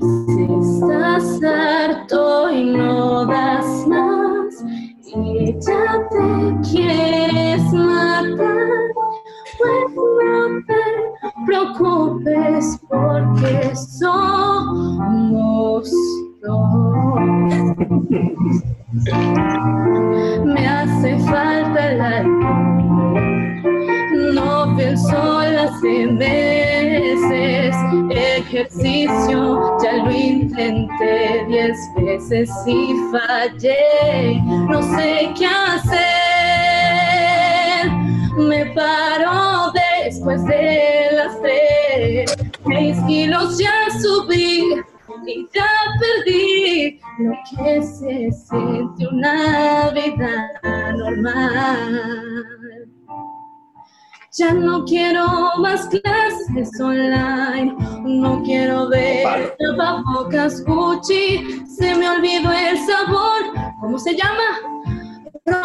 Si estás harto y no das más y ya te quieres matar, pues no te preocupes porque somos dos. Ejercicio, ya lo intenté diez veces y fallé. No sé qué hacer. Me paro después de las tres. Seis kilos ya subí y ya perdí lo que se siente una vida normal. Ya no quiero más clases online, no quiero ver tapabocas Gucci, se me olvidó el sabor, ¿cómo se llama? Ron,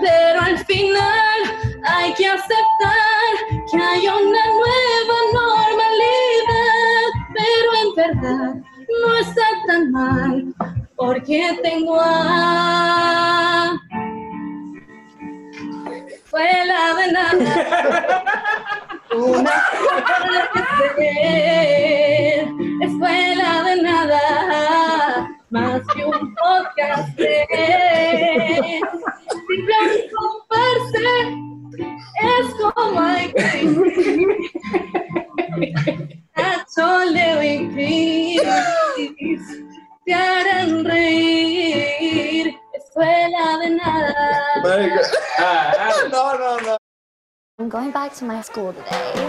pero al final hay que aceptar que hay una nueva normalidad, pero en verdad no está tan mal, porque tengo a escuela de nada. Una escuela que ser, escuela de nada, más que un podcast. Simple comparse, es como hay que Nacho, y Cris te harán reír, escuela de nada. No, no, no. I'm going back to my school today.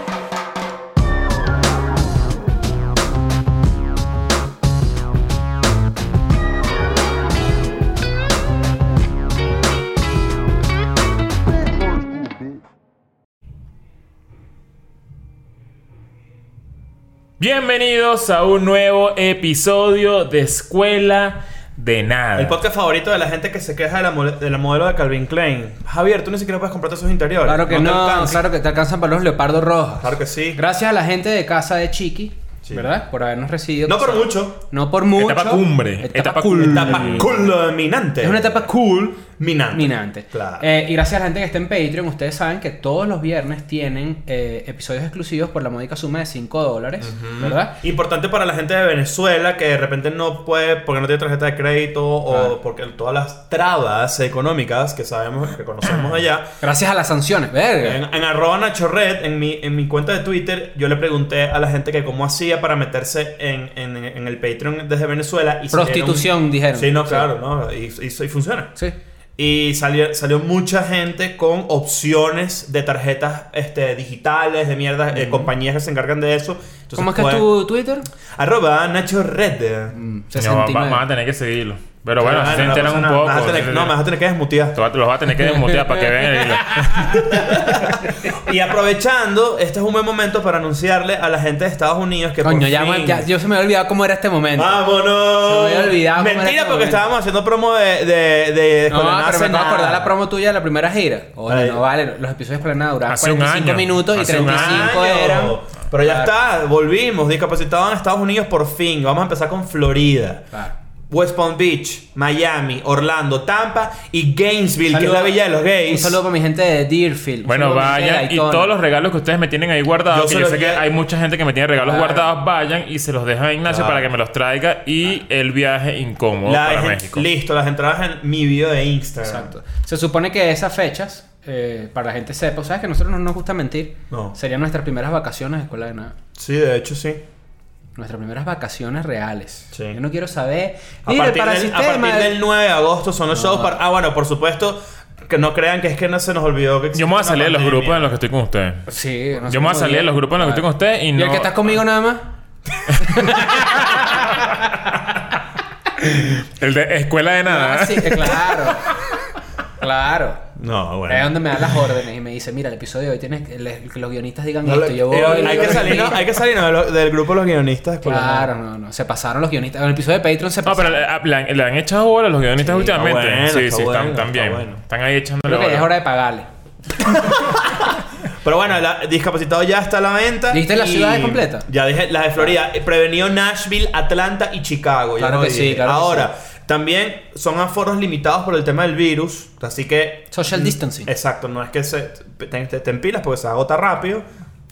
Bienvenidos a un nuevo episodio de Escuela de Nada. El podcast favorito de la gente que se queja de la, de la modelo de Calvin Klein. Javier, tú ni siquiera puedes comprarte esos interiores. Claro que no, alcanza. claro que te alcanzan para los leopardos rojos. Claro que sí. Gracias a la gente de casa de Chiqui, Sí. ¿verdad? Por habernos recibido. No por mucho. No por mucho. Etapa cumbre. Etapa, Etapa cool. Etapa culminante. Es una etapa cool. Minante. Minante. Claro. Eh, y gracias a la gente que está en Patreon, ustedes saben que todos los viernes tienen eh, episodios exclusivos por la módica suma de 5 dólares, ¿verdad? Importante para la gente de Venezuela que de repente no puede porque no tiene tarjeta de crédito o porque todas las trabas económicas que sabemos, que conocemos allá. Gracias a las sanciones, verga. En, en arroba Nacho Red, en mi, en mi cuenta de Twitter, yo le pregunté a la gente que cómo hacía para meterse en, en- en el Patreon desde Venezuela. Y Prostitución, dijeron. Sí, no, claro, ¿no? Y, y- y funciona. Sí. Y salió, salió mucha gente con opciones de tarjetas este, digitales, de mierda, eh, compañías que se encargan de eso. Entonces, ¿Cómo es que es tu Twitter? Arroba Nacho Red. Mm, No, va- 69. van a tener que seguirlo. Pero bueno, si se enteran un poco. No, me vas a tener que desmutear. Los vas a tener que desmutear para que vean el hilo. Y aprovechando, este es un buen momento para anunciarle a la gente de Estados Unidos que Coño, por ya, fin- ya- yo se me había olvidado cómo era este momento. ¡Vámonos! Se me había olvidado cómo era Mentira, este porque estábamos haciendo promo de, de, de No, pero me acabo de acordar la promo tuya de la primera gira. Oye, Ay. no vale, los episodios de nada duraban Hace un 45 año. minutos y Hace un 35 Año. eran. Pero ya Claro. está, volvimos. Discapacitados en Estados Unidos por fin. Vamos a empezar con Florida. Claro. West Palm Beach, Miami, Orlando, Tampa y Gainesville, que es la villa de los gays. Un saludo para mi gente de Deerfield. Bueno, vayan y todos los regalos que ustedes me tienen ahí Yo guardados, que se yo sé que hay mucha gente que me tiene regalos Claro. guardados, vayan y se los dejan a Ignacio Claro. para que me los traiga y el viaje incómodo La- para México. Listo, las entradas en mi video de Instagram. Exacto. Se supone que esas fechas, eh, para la gente sepa, ¿sabes que a nosotros no nos gusta mentir? No. Serían nuestras primeras vacaciones de escuela de nada. Sí, de hecho sí. Nuestras primeras vacaciones reales. Sí. Yo no quiero saber. A Mire, partir, para del, el a sistema. partir del 9 de agosto son los No. shows para... Ah, bueno, por supuesto, que no crean que es que no se nos olvidó que existe Yo me voy a salir de los grupos en los que estoy con ustedes. Sí, no sé Yo me voy a salir de los grupos en los que estoy con ustedes y ¿Y no. el que estás conmigo nada más? El de escuela de nada. Ah, sí, claro. claro. No, bueno. Es donde me da las órdenes y me dice, mira, el episodio de hoy tienes que, los guionistas digan No, esto. lo- Yo voy, eh, hay, que salirnos, hay que salirnos de lo- del grupo de los guionistas. por la- Claro, no, no. Se pasaron los guionistas. En el episodio de Patreon se No, pero pasaron. le, le- le han echado bola a los guionistas Sí, últimamente. está bueno, sí, está sí, bueno, están, están está bien. bueno. Están ahí echándole Creo que ya es bola. hora de pagarle. Pero bueno, la, discapacitado ya está a la venta. ¿Dijiste las y- ciudades completas? Ya dije las de Florida. Eh, Prevenido Nashville, Atlanta y Chicago. ya Claro no que dije. sí, claro que Ahora, también son aforos limitados por el tema del virus. Así que. Social distancing. Exacto, no es que se, te, te, te empilas porque se agota rápido.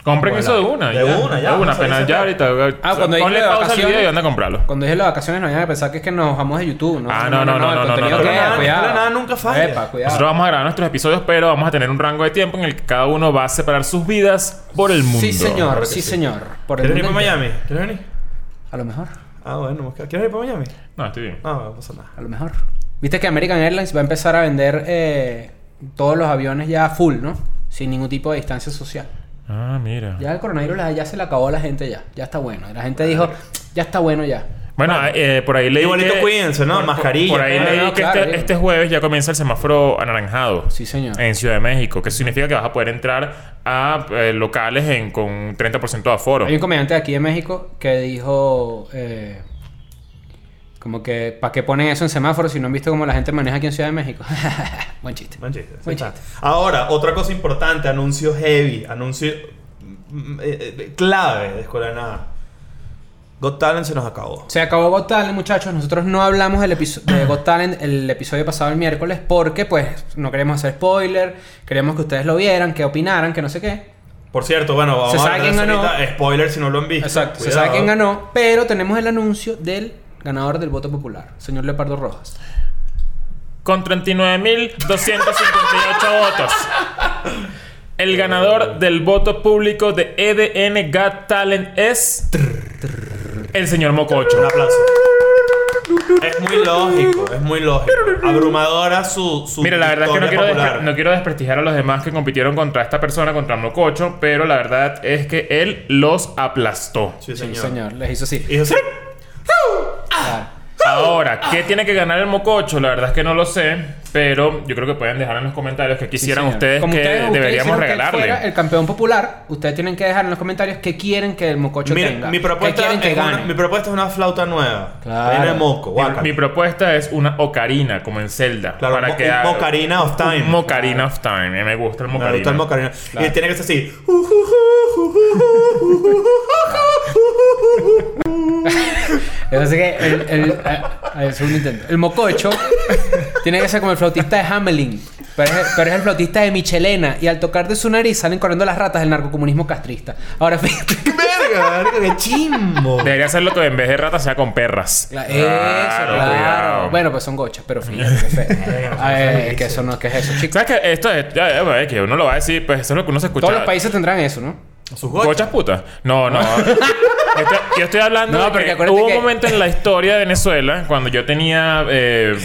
Compren Bueno, eso de una. de ya. una, ya, De una, vamos apenas ya ahorita. Ah, cuando Ponle dije al vacaciones- video y anda a comprarlo. Cuando dije las vacaciones no vayan a pensar que es que nos bajamos de YouTube, ¿no? Ah, no, no, no, no, no, no, cuidado. nada nunca falla. Epa, cuidado. Nosotros vamos a grabar nuestros episodios, pero vamos a tener un rango de tiempo en el que cada uno va a separar sus vidas por el mundo. Sí, señor, sí, sí. señor. Por el ¿Quieres ir para. Miami? ¿Quieres venir? A lo mejor, Ah, bueno, ¿quieres ir para Miami? No, estoy bien. No, no pasa nada. a lo mejor. Viste que American Airlines va a empezar a vender eh, todos los aviones ya full, ¿no? Sin ningún tipo de distancia social. Ah, mira. Ya el coronavirus ya se le acabó a la gente ya. Ya está bueno. La gente dijo, ya está bueno ya. Bueno, eh, por ahí leí Igualito que... cuídense, ¿no? por- Mascarilla. Por ahí No, no, leí no, que claro, este, este jueves ya comienza el semáforo anaranjado. Sí, señor. En Ciudad de México. Que eso significa que vas a poder entrar a eh, locales en, con 30% de aforo. Hay un comediante de aquí de México que dijo... eh, como que, ¿para qué ponen eso en semáforos si no han visto cómo la gente maneja aquí en Ciudad de México? Buen chiste. Buen chiste, Buen chiste. Ahora, otra cosa importante, anuncio heavy, anuncio mm, eh, eh, clave de Escuela de Nada. Got Talent se nos acabó. Se acabó Got Talent, muchachos. Nosotros no hablamos del de Got Talent el episodio pasado el miércoles porque, pues, no queremos hacer spoiler. Queremos que ustedes lo vieran, que opinaran, que no sé qué. Por cierto, bueno, vamos Se a sabe hablar de quién ganó. Spoiler si no lo han visto. Exacto. Se sabe quién ganó, pero tenemos el anuncio del ganador del voto popular, señor Leopardo Rojas. Con 39.258 votos. El ganador del voto público de EDN Got Talent es... El señor Mococho. Un aplauso. Es muy lógico, es muy lógico. Abrumadora su, su Mira, la verdad es que no quiero, no quiero desprestigiar a los demás que compitieron contra esta persona, contra Mococho, pero la verdad es que él los aplastó. Sí, Sí, señor. Les hizo así. Y yo sí. Claro. Ahora, ¿qué tiene que ganar el Mococho? La verdad es que no lo sé, pero yo creo que pueden dejar en los comentarios que Sí, quisieran ustedes Como que ustedes- ustedes deberíamos que fuera regalarle. el campeón popular, ustedes tienen que dejar en los comentarios qué quieren que el mococho Mira, tenga. mi ¿Qué propuesta, que es una, gane? mi propuesta es una flauta nueva. Claro. Viene moco, Mi- guácala. Mi, propuesta es una ocarina, como en Zelda. Claro, para mo- que un haga- Mocarina of Time. Un Mocarina of Time. Me gusta el Me Mocarina. gusta el mocarina. Y tiene que ser así. Yo sé que el, el, segundo intento. El mococho tiene que ser como el flautista de Hamelin. Pero es, pero es el flautista de Michelena. Y al tocar de su nariz salen corriendo las ratas del narcocomunismo castrista. Ahora fíjate. ¡Verga! verga, ¡Qué chimbo! Debería hacerlo que en vez de ratas sea con perras. Cla- Eso, claro. cuidado. Bueno, pues son gochas, pero fíjate. ver, que eso no, ¿qué es eso, chicos? ¿Sabes qué? Esto es, ya, ya, es que uno lo va a decir, pues eso es lo que uno se escucha. Todos los países tendrán eso, ¿no? Sus ¿Gochas gochas. putas? No, no. Esto- yo estoy hablando No, de que hubo que- un momento en la historia de Venezuela cuando yo tenía, eh,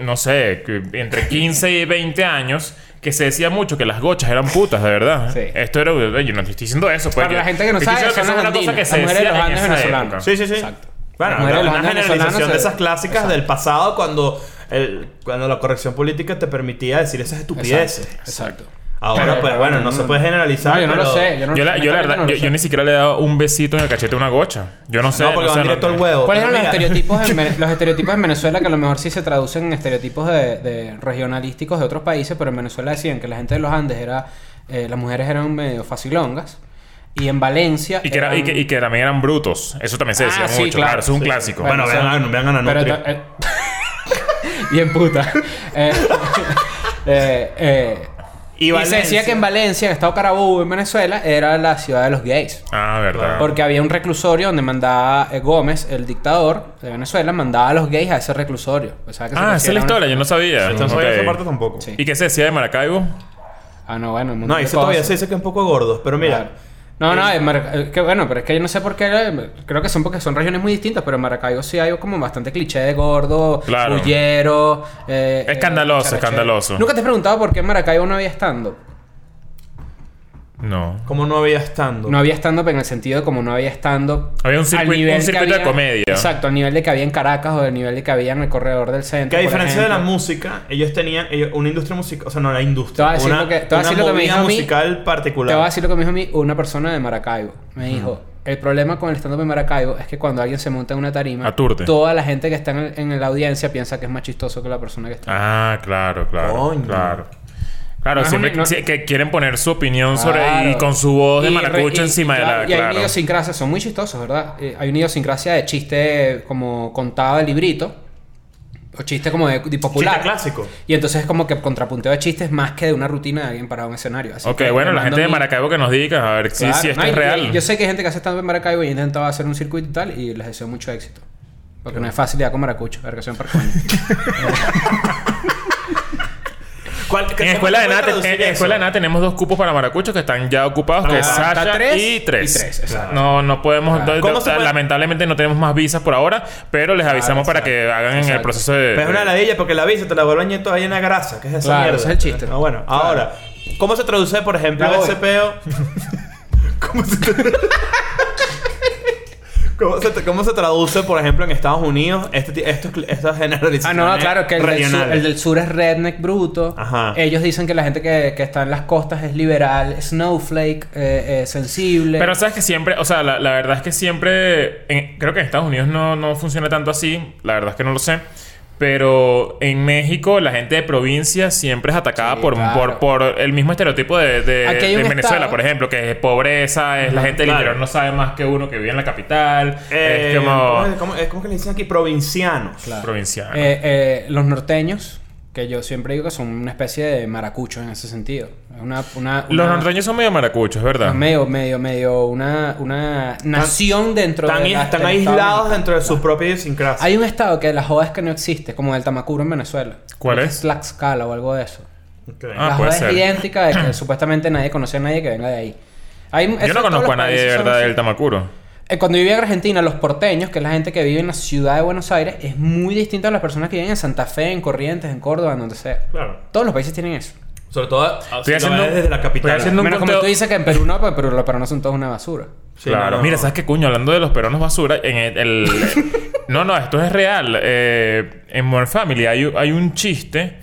no sé, que entre 15 y 20 años que se decía mucho que las gochas eran putas, de verdad. Sí. Esto era... Yo no estoy diciendo eso. Pues, Para la gente que no estoy sabe, eso es una cosa que se las mujeres de decía los en Andes esa venezolanos. época. Sí, sí, sí. Exacto. Bueno, una Andes generalización de esas clásicas Exacto. del pasado cuando, el, cuando la corrección política te permitía decir esas estupideces. Exacto. Ahora, Pero- pues bueno, no se puede generalizar. No, yo no lo sé. Yo, no, Yo, la, yo, la honestamente verdad, no lo yo, sé. yo ni siquiera le he dado un besito en el cachete a una gocha. Yo no sé. No, porque no van sé, directo no- al huevo. ¿Cuáles eran los estereotipos, en, Vene- los estereotipos en Venezuela que a lo mejor sí se traducen en estereotipos de, de regionalísticos de otros países, pero en Venezuela decían que la gente de los Andes era, eh, las mujeres eran medio facilongas y en Valencia Y que, era- y, que, y que también eran brutos. Eso también se decía Ah, sí, mucho. claro, Claro, eso es un sí. clásico. Bueno, o sea, vean, a- vean a pero Nutria. eh, bien puta. Eh, eh, eh, Y y, se decía que en Valencia, en Estado Carabobo, en Venezuela, era la ciudad de los gays. Ah, verdad. Porque había un reclusorio donde mandaba eh, Gómez, el dictador de Venezuela, mandaba a los gays a ese reclusorio. O sea, que se Ah, esa es la historia. Yo no sabía. Esto no sabía Ok. esa parte tampoco. Sí. ¿Y qué se decía de Maracaibo? Ah, no, bueno. un No, eso todavía se dice que es un poco gordo. Pero mira, Claro. No, no, en Maraca- eh, que bueno, pero es que yo no sé por qué. eh, Creo que son porque son regiones muy distintas, pero en Maracaibo sí hay como bastante cliché de gordo, Claro. bullero. eh, Escandaloso, escandaloso. ¿Nunca te he preguntado por qué en Maracaibo no había stand-up? No. como no había estando. No había stand-up en el sentido de como no había stand-up. Había un nivel un circuito de comedia. Exacto, al nivel de que había en Caracas o del nivel de que había en el corredor del centro. Que a por diferencia de la música, ellos tenían ellos- una industria musical, o sea, no la Te industria, a decir una, lo que- te voy a una decir lo que me dijo a mí. musical Te particular. voy a decir lo que me dijo a mí una persona de Maracaibo. Me dijo, el problema con el stand-up de Maracaibo es que cuando alguien se monta en una tarima, Aturde. toda la gente que está en, el- en la audiencia piensa que es más chistoso que la persona que está. Ah, claro, claro. Coño. Claro. Claro, No siempre un- no- sí, que quieren poner su opinión sobre Claro. y con su voz de Y maracucho y- encima y de claro, la. Y hay una Claro. idiosincrasia, son muy chistosos, ¿verdad? Eh, hay una idiosincrasia de chiste como contado de librito. O chiste como de, de popular. Chiste clásico. Y entonces es como que contrapunteo de chistes más que de una rutina de alguien parado en un escenario. Así Ok, que bueno, la gente de Maracaibo que nos diga, a ver si, Claro, si esto no, es y- real. y Yo sé que hay gente que hace stand en Maracaibo y ha intentado hacer un circuito y tal, y les deseo mucho éxito. Porque no es fácil ya con maracucho, a ver que sean parcones. ¿Cuál- qué- En escuela de, nada, en escuela de nada tenemos dos cupos para maracuchos que están ya ocupados, que Ah, es está Sasha tres y tres. y tres, exacto. No, no podemos. Claro. do- ¿Cómo do- se puede- Lamentablemente no tenemos más visas por ahora, pero les avisamos para exacto. que hagan en el Exacto. proceso de. Pero es una ladilla porque la visa te la vuelven a todavía en la grasa. ¿Qué es esa Claro, mierda? ese es el chiste. Ah, bueno, Claro. ahora, ¿cómo se traduce, por ejemplo, ese peo? ¿Cómo se, tra- ¿Cómo, se cómo se traduce, por ejemplo, en Estados Unidos este, estos, cl- estas Ah, no, claro, que el del, sur, regionales? el del sur es redneck bruto. Ajá. Ellos dicen que la gente que, que está en las costas es liberal, snowflake, eh, eh, sensible. Pero sabes que siempre, o sea, la, la verdad es que siempre, en- creo que en Estados Unidos no, no funciona tanto así, la verdad es que no lo sé, pero en México la gente de provincia siempre es atacada Sí, por, claro. por, por el mismo estereotipo de, de- Venezuela, estado- por ejemplo, que es pobreza, es la gente del claro. interior no sabe más que uno que vive en la capital, Eh, es como ¿cómo, es, cómo- que le dicen aquí? Provincianos. provinciano. Eh, eh, los norteños, que yo siempre digo que son una especie de maracuchos en ese sentido. Es una, una, Los norteños son medio maracuchos, es ¿verdad? Medio, medio, medio, una, una nación dentro Están, de la- están aislados dentro de su propia idiosincrasia. Hay un estado que la joda es que no existe, como el Tamacuro en Venezuela. ¿Cuál es? Tlaxcala o algo de eso. Ah, la puede joda ser. es idéntica de que supuestamente nadie conoce a nadie que venga de ahí. Hay- Yo no conozco a nadie de verdad del Tamacuro. Eh, Cuando viví en Argentina, los porteños, que es la gente que vive en la ciudad de Buenos Aires, es muy distinta a las personas que viven en Santa Fe, en Corrientes, en Córdoba, en donde sea. Claro. Todos los países tienen eso. Sobre todo Estoy haciendo- desde la capital. estoy haciendo un Menos como tú dices que en Perú no, pero los peruanos son todos una basura. Sí, claro, no, no. mira, ¿sabes qué cuño? Hablando de los peruanos basura, en el... el- no, no, esto es real. Eh, en Modern Family hay, un- hay un chiste...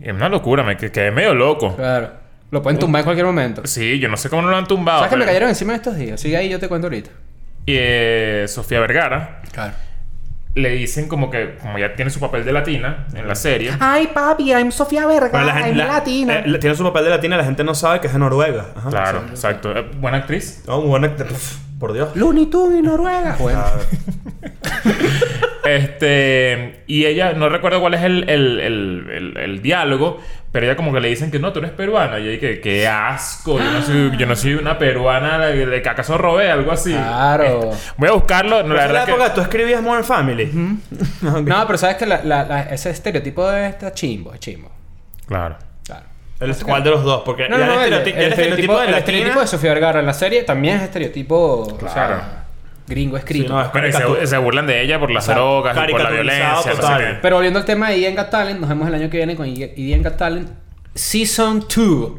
Es una locura, me que- quedé medio loco. Claro. Lo pueden tumbar en cualquier momento. Sí, yo no sé cómo no lo han tumbado. ¿Sabes que me pero- cayeron encima estos días? Sigue ahí, yo te cuento ahorita. Y eh, Sofía Vergara Claro. Le dicen como que... Como ya tiene su papel de latina en la serie... Ay, papi, I'm Sofía Vergara, la gente, la- eh, tiene su papel de latina, la gente no sabe que es de Noruega. Ajá. Claro, exacto. Eh, buena actriz. Muy buena. pf, Por Dios. Looney Tunes y Noruega. Bueno. Este... Y ella... No recuerdo cuál es el, el, el, el- el diálogo... Pero ella como que le dicen que no, tú eres peruana. Y ella que qué asco. Yo no soy, yo no soy una peruana de, que acaso robé, algo así. Claro. Este, voy a buscarlo. No, ¿En la la verdad es que... época tú escribías Modern Family? No, pero sabes que la- la- la- ese estereotipo de está chimbo, es chimbo. Claro. Claro. El- ¿Cuál de los dos? Porque No, no, el, estereotipo de el latina... estereotipo de Sofía Vergara en la serie también es estereotipo, o Claro. sea, gringo escrito. Sí, no, es Pero y caricatura- se, se burlan de ella por las drogas y por la violencia. No sé qué. Pero volviendo al tema de Ian Got Talent, nos vemos el año que viene con Ian Got Talent Season 2.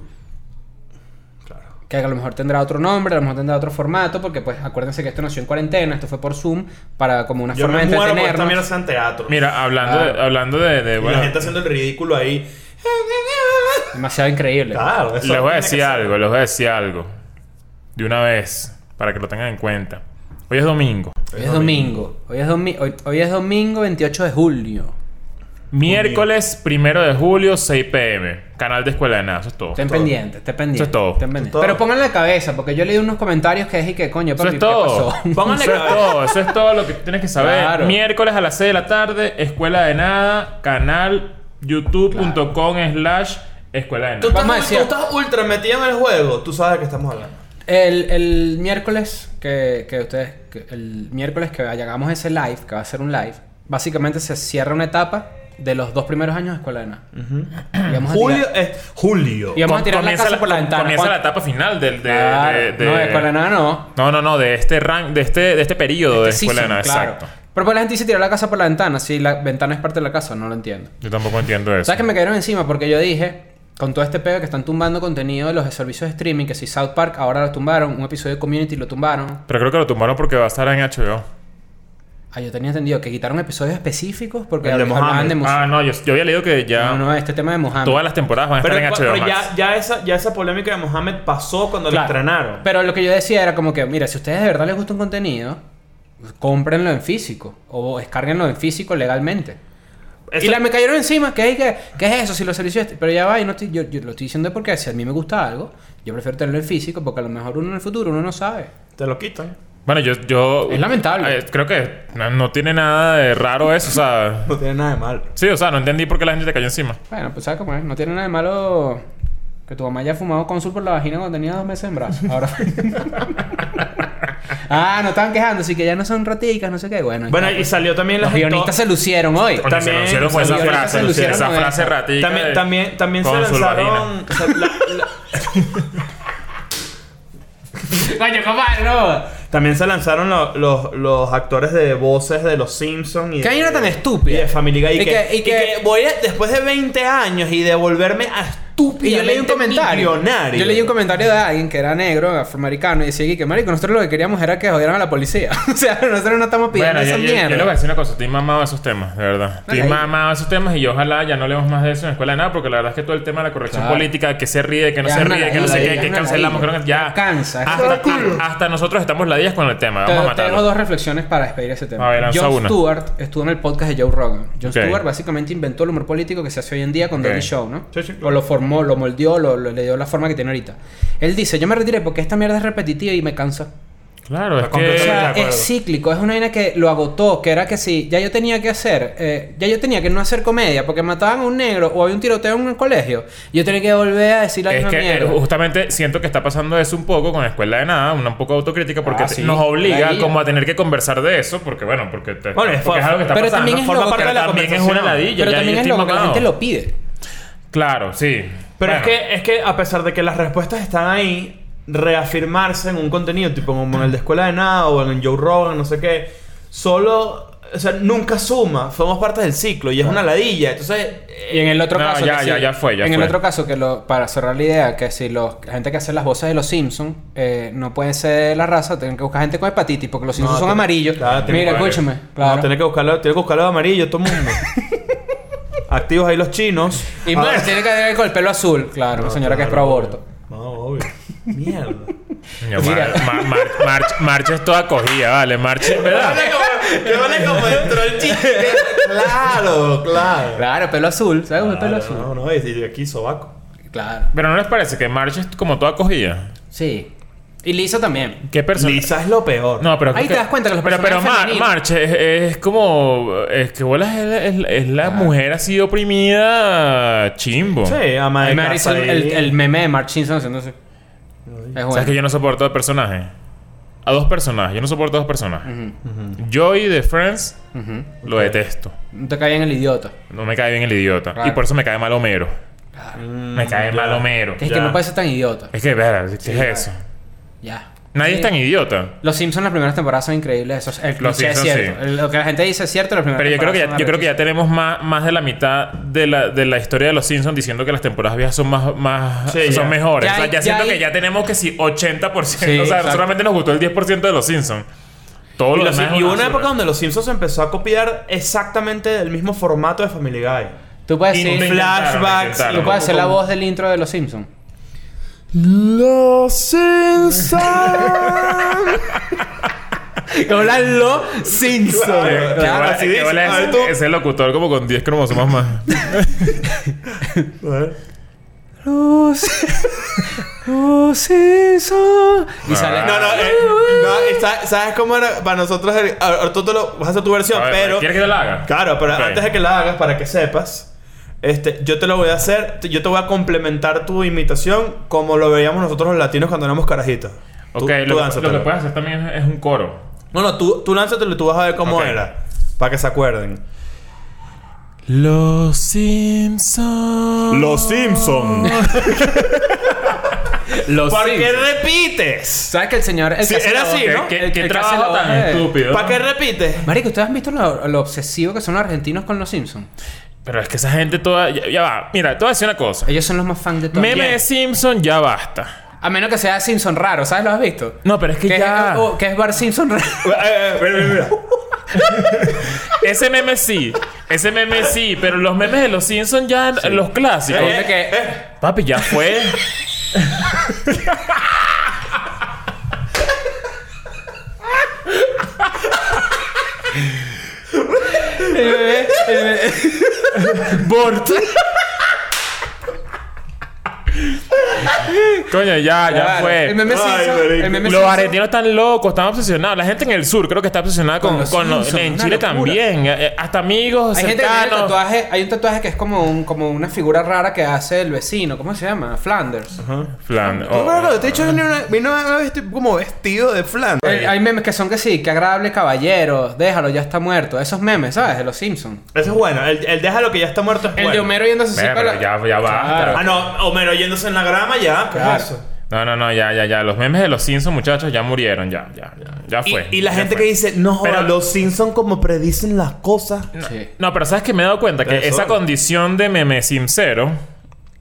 Que a lo mejor tendrá otro nombre, a lo mejor tendrá otro formato, porque pues acuérdense que esto nació en cuarentena, esto fue por Zoom, para como una Yo forma me de entretenernos. sea en teatro. Mira, hablando, de, Claro. hablando de... de- y bueno, la gente haciendo el ridículo ahí. Demasiado increíble. Claro, eso les voy a decir algo, les voy a decir algo. De una vez, para que lo tengan en cuenta. Hoy es domingo. Hoy es domingo. Hoy es, domi- hoy, hoy es domingo 28 de julio. Miércoles primero de julio, 6 pm. Canal de Escuela de Nada, eso es todo. Estén pendientes, estén pendientes. Eso es todo. estén pendientes. Eso. Pero pongan la cabeza, porque yo leí unos comentarios que y que coño, Eso papi, es ¿qué todo. pasó? Pónganle Eso es todo. Eso es todo lo que tienes que saber. Claro. Miércoles a las 6 de la tarde, Escuela de Nada, canal youtube.com slash Escuela de Tú Nada. Vamos a estás, decir- tú estás ultra metido en el juego. Tú sabes de qué estamos hablando. El, el miércoles que, que ustedes, que el miércoles que hagamos ese live, que va a ser un live, básicamente se cierra una etapa de los dos primeros años de escuela de nada. Y vamos a Julio tirar- es Julio. Y vamos a tirar la comienza casa por la ventana. Comienza la etapa final del, de, Claro. de- de- No, de escuela de nada no. No, no, no, de este rank, de este, de este periodo de Este Escuela de season, Nada, claro. exacto. Pero pues la gente dice tirar la casa por la ventana. Si la ventana es parte de la casa, no lo entiendo. Yo tampoco entiendo eso. ¿Sabes que me cayeron encima? Porque yo dije, con todo este pedo que están tumbando contenido de los servicios de streaming, que si South Park ahora lo tumbaron, un episodio de Community lo tumbaron. Pero creo que lo tumbaron porque va a estar en HBO. Ah, yo tenía entendido que quitaron episodios específicos porque El de hablaban de música. Ah, no, yo, yo había leído que ya No, no, este tema de Mohammed. todas las temporadas van a Pero, estar en HBO pero Max. ya, ya, esa, ya esa polémica de Mohamed pasó cuando Claro. lo estrenaron. Pero lo que yo decía era como que, mira, si a ustedes de verdad les gusta un contenido, cómprenlo en físico o descárguenlo en físico legalmente. Y la me cayeron encima. ¿Qué, es- qué, qué es eso? Si lo servicios... Pero ya va, y no estoy- yo, yo lo estoy diciendo porque si a mí me gusta algo, yo prefiero tenerlo en físico porque a lo mejor uno en el futuro uno no sabe. Te lo quitan. Bueno, yo, yo... Es lamentable. eh, creo que no, no tiene nada de raro eso, o sea... No tiene nada de mal. Sí, o sea, no entendí por qué la gente te cayó encima. Bueno, pues sabes cómo es. No tiene nada de malo que tu mamá haya fumado cónsul por la vagina cuando tenía dos meses en brazos. Ahora... ah, no estaban quejando, así que ya no son raticas, no sé qué. Bueno, Bueno, y salió también la los guionistas se lucieron hoy. También- se anunciaron con esa también frase, se lucieron esa frase ratica. También, de- también, también se lanzaron. vagina. o sea, la- la- Coño, compadre, no. también se lanzaron lo- los, los actores de voces de Los Simpsons y Qué de- vaina tan y estúpida. de Family Guy. Y, Y que, que- y y que- que voy a, después de 20 años y devolverme a Y yo leí un comentario. millonario. Yo leí un comentario de alguien que era negro, afroamericano, y decía que, marico, nosotros lo que queríamos era que jodieran a la policía. o sea, nosotros no estamos pidiendo Bueno, yo, esa yo, yo mierda. le voy a decir una cosa, estoy mamado de esos temas, de verdad. Estoy ahí. mamado de esos temas y ojalá ya no hablemos más de eso en la escuela de nada, porque la verdad es que todo el tema de la corrección Claro. política, que se ríe, que no Ya se ríe, que no sé qué, que cancelamos, que ladilla. no ya. Ya cansa, Hasta, hasta nosotros estamos ladillas con el tema, Te- vamos a tengo matarlo. dos reflexiones para despedir ese tema. A ver, una. Stewart estuvo en el podcast de Joe Rogan. Ok. Stewart básicamente inventó el humor político que se hace hoy en día con. Daily Show, ¿no? Sí, sí. O lo formó, lo moldeó, lo, lo- le dio la forma que tiene ahorita. Él dice, yo me retiré porque esta mierda es repetitiva y me cansa. Claro, es O que... de sea, es cíclico, es una vaina que lo agotó, que era que si ya yo tenía que hacer, eh, ya yo tenía que no hacer comedia porque mataban a un negro o había un tiroteo en un colegio, yo tenía que volver a decir la Es misma que eh, mierda. justamente siento que está pasando eso un poco con la escuela de nada, una un poco de autocrítica, porque Ah, sí. nos obliga como a tener que conversar de eso, porque bueno, porque, te- Bueno, es porque es algo que está pero pasando. también es forma loco parte de la también es una ladilla. Pero ya también es loco que la gente lo pide. Claro, sí. Pero Bueno, es, que, es que a pesar de que las respuestas están ahí, reafirmarse en un contenido, tipo como en el de Escuela de Nada o en el Joe Rogan, no sé qué, solo. O sea, nunca suma. Somos parte del ciclo y es una ladilla. Entonces. eh, Y en el otro No, caso. ya, que ya, ya fue, ya En el otro caso, que lo, para cerrar la idea, que si los, la gente que hace las voces de los Simpsons eh, no pueden ser la raza, tienen que buscar gente con hepatitis, porque los Simpsons son amarillos. claro, tiene Mira, que- escúchame. No, Claro. tiene que buscarlo, tiene que buscarlo amarillo, todo el mundo. Activos ahí los chinos. Y Ah, March tiene que tener con el pelo azul. Claro, una señora que es pro claro, aborto. No, obvio. Mierda. Coño, Mira. Mar- Mar- Mar- es toda cogida, vale. March, ¿verdad? Que vale como entró el chiste. Claro, claro. Claro, pelo azul. ¿Sabes cómo es pelo azul? No, no, y y aquí sobaco. Claro. Pero ¿no les parece que March es como toda cogida? Sí. Y Lisa también. ¿Qué persona? Lisa es lo peor. No, pero Ahí te das cuenta que los pero, pero personajes Mar- March es, es como es que bolas es, la- es mujer así oprimida chimbo. Sí, ama A de casa hizo el, ahí. el, el meme de March Simpson haciéndose. Es bueno. ¿Sabes que yo no soporto de personajes? A dos personajes. Yo no soporto a dos personajes. Joey de Friends lo detesto. No te cae en el idiota. No me cae bien el idiota. Claro. Y por eso me cae mal Homero. Mm, Me cae ya. mal Homero. Que es Ya. que no puede ser tan idiota. Es que, verá, ¿qué Sí, es claro. eso? Ya. Nadie Sí. es tan idiota. Los Simpsons las primeras temporadas son increíbles. Eso es, el Los es Simpsons, cierto. sí. El- Lo que la gente dice es cierto. Las primeras Pero yo creo que ya, yo creo que ya tenemos más, más de la mitad de la, de la historia de los Simpsons diciendo que las temporadas viejas son más, más Sí, son ya. mejores. Ya o sea, ya, ya siento hay- que ya tenemos que si 80%. Sí, o sea, exacto. solamente nos gustó el 10% de los Simpsons. Todo Y, lo los- demás es y hubo una basura. época donde los Simpsons empezó a copiar exactamente el mismo formato de Family Guy. Tú puedes decir, flashbacks, tú puedes hacer la voz del intro de los Simpsons. Los Simpsons. Hablan los Simpsons. Claro, claro, así que dice. bola A ver, ese, ese locutor como con 10 cromosomas más. Los, los Simpsons. Y sale. No, no, eh, no, ¿sabes cómo era para nosotros? el- ahora tú te lo vas a hacer tu versión, A ver, pero. ¿Quieres que te la haga? Claro, pero Ok. antes de que la hagas, para que sepas, este, yo te lo voy a hacer, yo te voy a complementar tu imitación como lo veíamos nosotros los latinos cuando éramos carajitos. Ok, tú lo, que- lo lánzatelo. que puedes hacer también es, es un coro. No, no, tú, tú lánzatelo y tú vas a ver cómo era. Para que se acuerden. Los Simpsons. Los Simpsons. Los ¿Por qué Simpsons. repites? ¿Sabes que el señor. El Sí, que era así, ¿no? ¿Qué, el- qué trabajo tan estúpido? ¿Para qué repites? Marico, ¿ustedes han visto lo, lo obsesivo que son los argentinos con los Simpsons? Pero es que esa gente toda... Ya, ya va. Mira, te voy a decir una cosa. Ellos son los más fans de todo. Meme de Simpson ya basta. A menos que sea Simpson raro, ¿sabes? ¿Lo has visto? No, pero es que Que, ya... es, que es Bar Simpson raro. Eh, eh, mira, mira, mira. Ese meme sí. Ese meme sí. Pero los memes de los Simpsons ya... Los clásicos. Que- Papi, ya fue. Bort. Coño, ya, ya Claro. fue. El meme Ay, Simpson- marico. el meme Los Simpson- argentinos están locos, están obsesionados. La gente en el sur creo que está obsesionada con, Con los con los- Simpsons, en una Chile locura. también. Eh, eh, Hasta amigos Hay gente que tiene cercanos. tatuaje, hay un tatuaje que es como un, como una figura rara que hace el vecino, ¿cómo se llama? Flanders. Flan- Yo oh, que de hecho vino, una- vino una vez tipo como vestido de flan. Eh, hay memes que son que sí, que agradable caballero, déjalo, ya está muerto. Esos memes, ¿sabes? De los Simpsons. Eso es bueno. El, el déjalo que ya está muerto es El bueno. de Homero para pero la- ya, ya basta. Claro. Ah, no. Homero en la grama ya. ¿Qué es Claro. eso? No, no, no, ya, ya, ya. Los memes de los Simpsons, muchachos, ya murieron. Ya, ya, ya. Fue. y la gente fue. que dice, no, joda, Pero- los Simpsons como predicen las cosas. Sí. No, pero sabes que me he dado cuenta que Eso. esa condición de meme sincero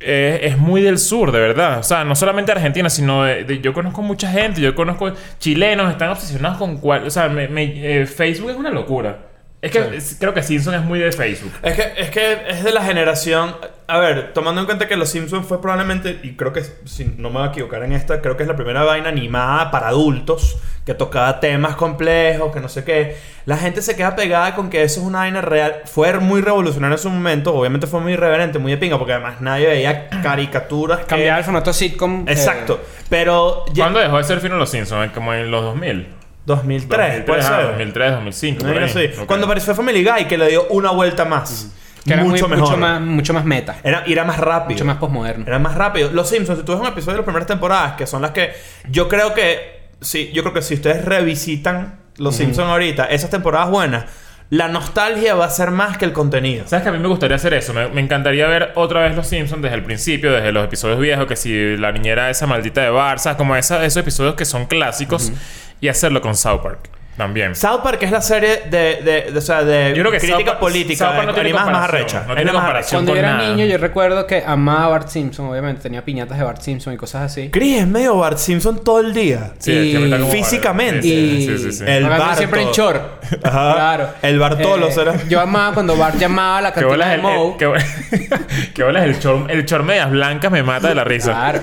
eh, es muy del sur, de verdad. O sea, no solamente Argentina, sino de, de- yo conozco mucha gente, yo conozco chilenos, están obsesionados con cual. O sea, me- me- eh, Facebook es una locura. Es que es- creo que Simpson es muy de Facebook. Es que, es que es de la generación. A ver, tomando en cuenta que Los Simpsons fue probablemente, y creo que si no me voy a equivocar en esta, creo que es la primera vaina animada para adultos que tocaba temas complejos, que no sé qué. La gente se queda pegada con que eso es una vaina real. Fue muy revolucionario en su momento, obviamente fue muy irreverente, muy de pinga, porque además nadie veía caricaturas. que- Cambiar el formato sitcom. eh, Exacto. Pero. ya- ¿Cuándo dejó de ser fino los Simpsons? Como en los 2000. 2003, puede ajá, ser. 2003, 2005. No, por no ahí. sé. Ok. Cuando apareció Family Guy, que le dio una vuelta más. que era mucho muy- mejor. Mucho más, mucho más meta. Era, y era más rápido. Mucho más posmoderno. Era más rápido. Los Simpsons, si tú ves un episodio de las primeras temporadas, que son las que yo creo que sí, yo creo que si ustedes revisitan Los Simpsons ahorita, esas temporadas buenas, la nostalgia va a ser más que el contenido. ¿Sabes que a mí me gustaría hacer eso? Me, me encantaría ver otra vez Los Simpsons desde el principio, desde los episodios viejos, que si la niñera esa maldita de Barça, como esa- esos episodios que son clásicos, y hacerlo con South Park también. South Park es la serie de, de, de- o sea, de Yo creo que crítica South política, South Park no tiene más comparación. arrecha. No tiene más comparación. Cuando yo era nada. niño, yo recuerdo que amaba a Bart Simpson, obviamente. Tenía piñatas de Bart Simpson y cosas así. Chris es medio Bart Simpson todo el día. Sí, como- Físicamente. Sí, Y sí, sí, sí. El Barto. siempre en short. Ajá. Claro. El Bartolo Eh, será. Yo amaba cuando Bart llamaba a la ¿Qué bolas cantina de el, Moe. el, qué bolas- bolas el chor, el chor medias blancas me mata de la risa. Claro.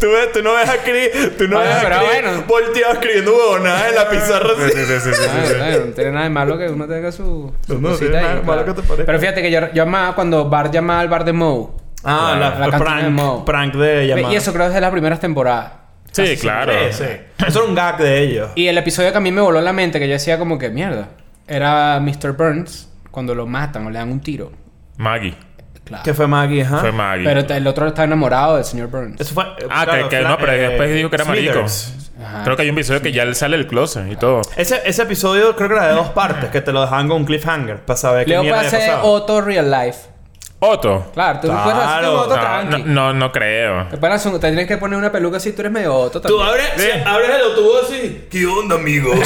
Tú, ves, tú no ves a Chris, tú no Oye, ves a Chris bueno. volteado escribiendo huevonadas en la pizarra Sí, sí, sí, sí, sí, sí, Claro, sí. claro, no tiene nada de malo que uno tenga su, su No, tiene ahí, nada de malo claro. que te parezca. Pero fíjate que yo, yo amaba cuando Bart llamaba al bar de Moe. Ah, Claro. la, La cantina de prank, Moe. prank de llamada. Y eso creo que es de las primeras temporadas. Sí, claro. Sí, sí. Eso era un gag de ellos. Y el episodio que a mí me voló la mente, que yo decía como que mierda, era Mr. Burns cuando lo matan o le dan un tiro. Maggie. Claro. ¿Qué fue Maggie? Ajá. Fue Maggie. Pero el otro está enamorado del señor Burns. Eso fue. Ah, claro, que, que no, pero eh, después dijo que era marico. Ajá. Creo que hay un episodio que ya él sale del closet y todo. Ese, ese episodio creo que era de dos partes, que te lo dejaban con un cliffhanger para saber qué Leo mierda puede hacer. Otto Real Life. Otto. Claro, tú Claro. puedes hacer un Otto No, no, tranqui. no, no creo. Te, pones un- te tienes que poner una peluca así, tú eres medio Otto Tú también. abres, sí, abres el autobús así. ¿Qué onda, amigo?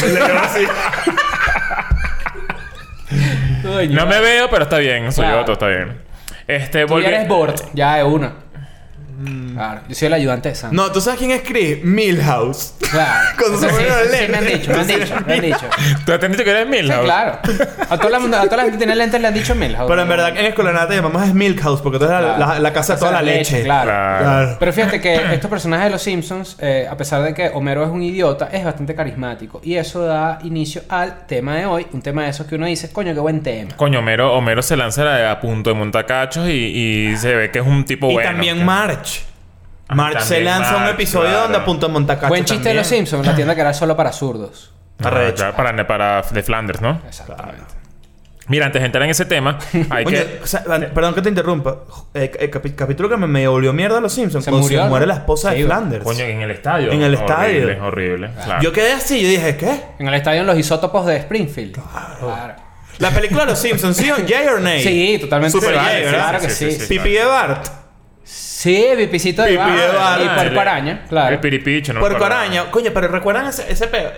No me veo, pero está bien. Soy Claro. Otto, está bien. Este, Tú ya eres Bort, ya de una. Claro, yo soy el ayudante de Sam. No, ¿tú sabes quién es Chris? Milhouse. Claro. Cuando se Eso sí, eso sí me han dicho, me han dicho, me han dicho. ¿Tú has dicho que eres Sí, Milhouse? claro. A toda, la, a toda la gente que tiene lentes le han dicho Milhouse. Pero en verdad en Escuela de Nata llamamos es Milkhouse porque tú eres la, Claro. la- la casa de toda la leche. Claro. Claro. Claro. Pero fíjate que estos personajes de los Simpsons, eh, a pesar de que Homero es un idiota, es bastante carismático. Y eso da inicio al tema de hoy. Un tema de esos que uno dice, coño, qué buen tema. Coño, Homero, Homero se lanza a, punto de montacachos y, y se ve que es un tipo Y bueno. también Que- March. March se lanza un episodio claro. donde apunta a Montacacho buen chiste de los. Simpsons, la tienda que era solo para zurdos. Ah, claro, para, para de Flanders, ¿no? Exactamente. Mira, antes de entrar en ese tema, hay Oye, que... o sea, perdón que te interrumpa. Eh, eh, capítulo que me, me volvió mierda de los Simpsons. Se cuando murió, se muere ¿no? la esposa Sí, de. Flanders. Coño, en el estadio. En el Horrible, estadio. Horrible, claro. Yo quedé así, yo dije, ¿qué? En el estadio en los isótopos de Springfield. Claro. La película de los Simpsons, ¿sí o Jay or Nay? Sí, totalmente. Super sí, Jay, ¿verdad? Claro que Sí, sí. sí, sí. Pipi de Bart. Sí, Pipicito de Pipi de Bar. Y Puerco Araña, claro. El piripicho, ¿no? me Puerco acuerdo. Araña. Coño, pero ¿recuerdan ese, ese peo?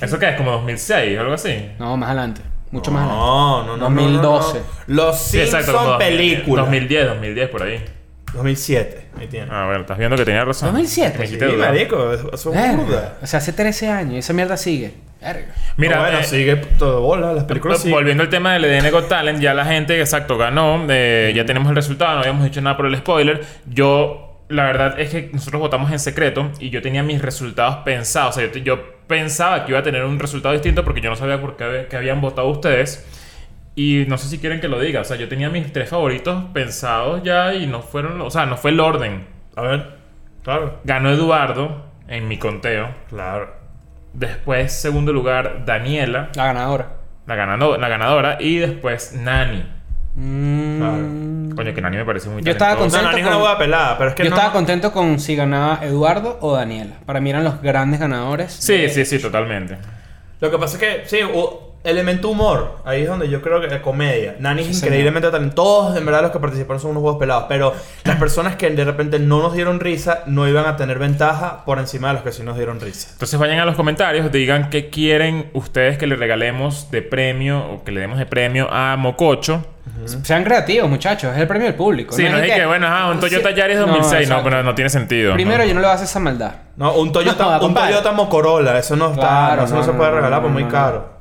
¿Eso qué es? ¿Como 2006 o algo así? No, más adelante. Mucho más adelante. No, no, no. no, 2012. no, no. Los Sí, Simpsons exacto. como 2010, películas. 2010, 2010, por ahí. 2007. Ahí tiene. Ah, bueno, estás viendo que tenía razón. 2007. Me Sí, quité marico. Eso es burda. O sea, hace 13 años y esa mierda sigue. Verga. Mira, No, bueno, eh, sigue todo bola. Las películas siguen. Volviendo al tema del EDN Got Talent, ya la gente, exacto, ganó. eh, ya tenemos el resultado, no habíamos dicho nada por el spoiler. Yo, la verdad es que nosotros votamos en secreto y yo tenía mis resultados pensados. O sea, yo, pensaba que iba a tener un resultado distinto porque yo no sabía por qué, qué habían votado ustedes. Y no sé si quieren que lo diga. O sea, yo tenía mis tres favoritos pensados ya y no fueron... O sea, no fue el orden. A ver. Claro. Ganó Eduardo en mi conteo. Claro. Después, segundo lugar, Daniela, La ganadora. la, ganado- la ganadora. Y después, Nani. Mm. Coño, que Nani me parece muy Yo estaba Contento no, ni una con- hueá pelada, pero es que Yo no... estaba contento con si ganaba Eduardo o Daniela. Para mí eran los grandes ganadores. Sí, sí, sí, totalmente. Lo que pasa es que, sí, elemento humor. Ahí es donde yo creo que comedia. Nani es Sí, increíblemente talentoso. Todos, en verdad, los que participaron son unos juegos pelados. Pero las personas que de repente no nos dieron risa no iban a tener ventaja por encima de los que sí nos dieron risa. Entonces vayan a los comentarios, digan qué quieren ustedes que le regalemos de premio o que le demos de premio a Mococho. Sean creativos, muchachos. Es el premio del público. Sí, no es es que, bueno, ah, un Toyota Sí. Yaris 2006. No, exacto. pero no tiene sentido. Primero, no. yo no le voy a hacer esa maldad. No, un Toyota, No, un. Toyota Mocorola. Eso no está... Claro, eso no, no, se no, puede no, regalar, no, pues muy no, caro.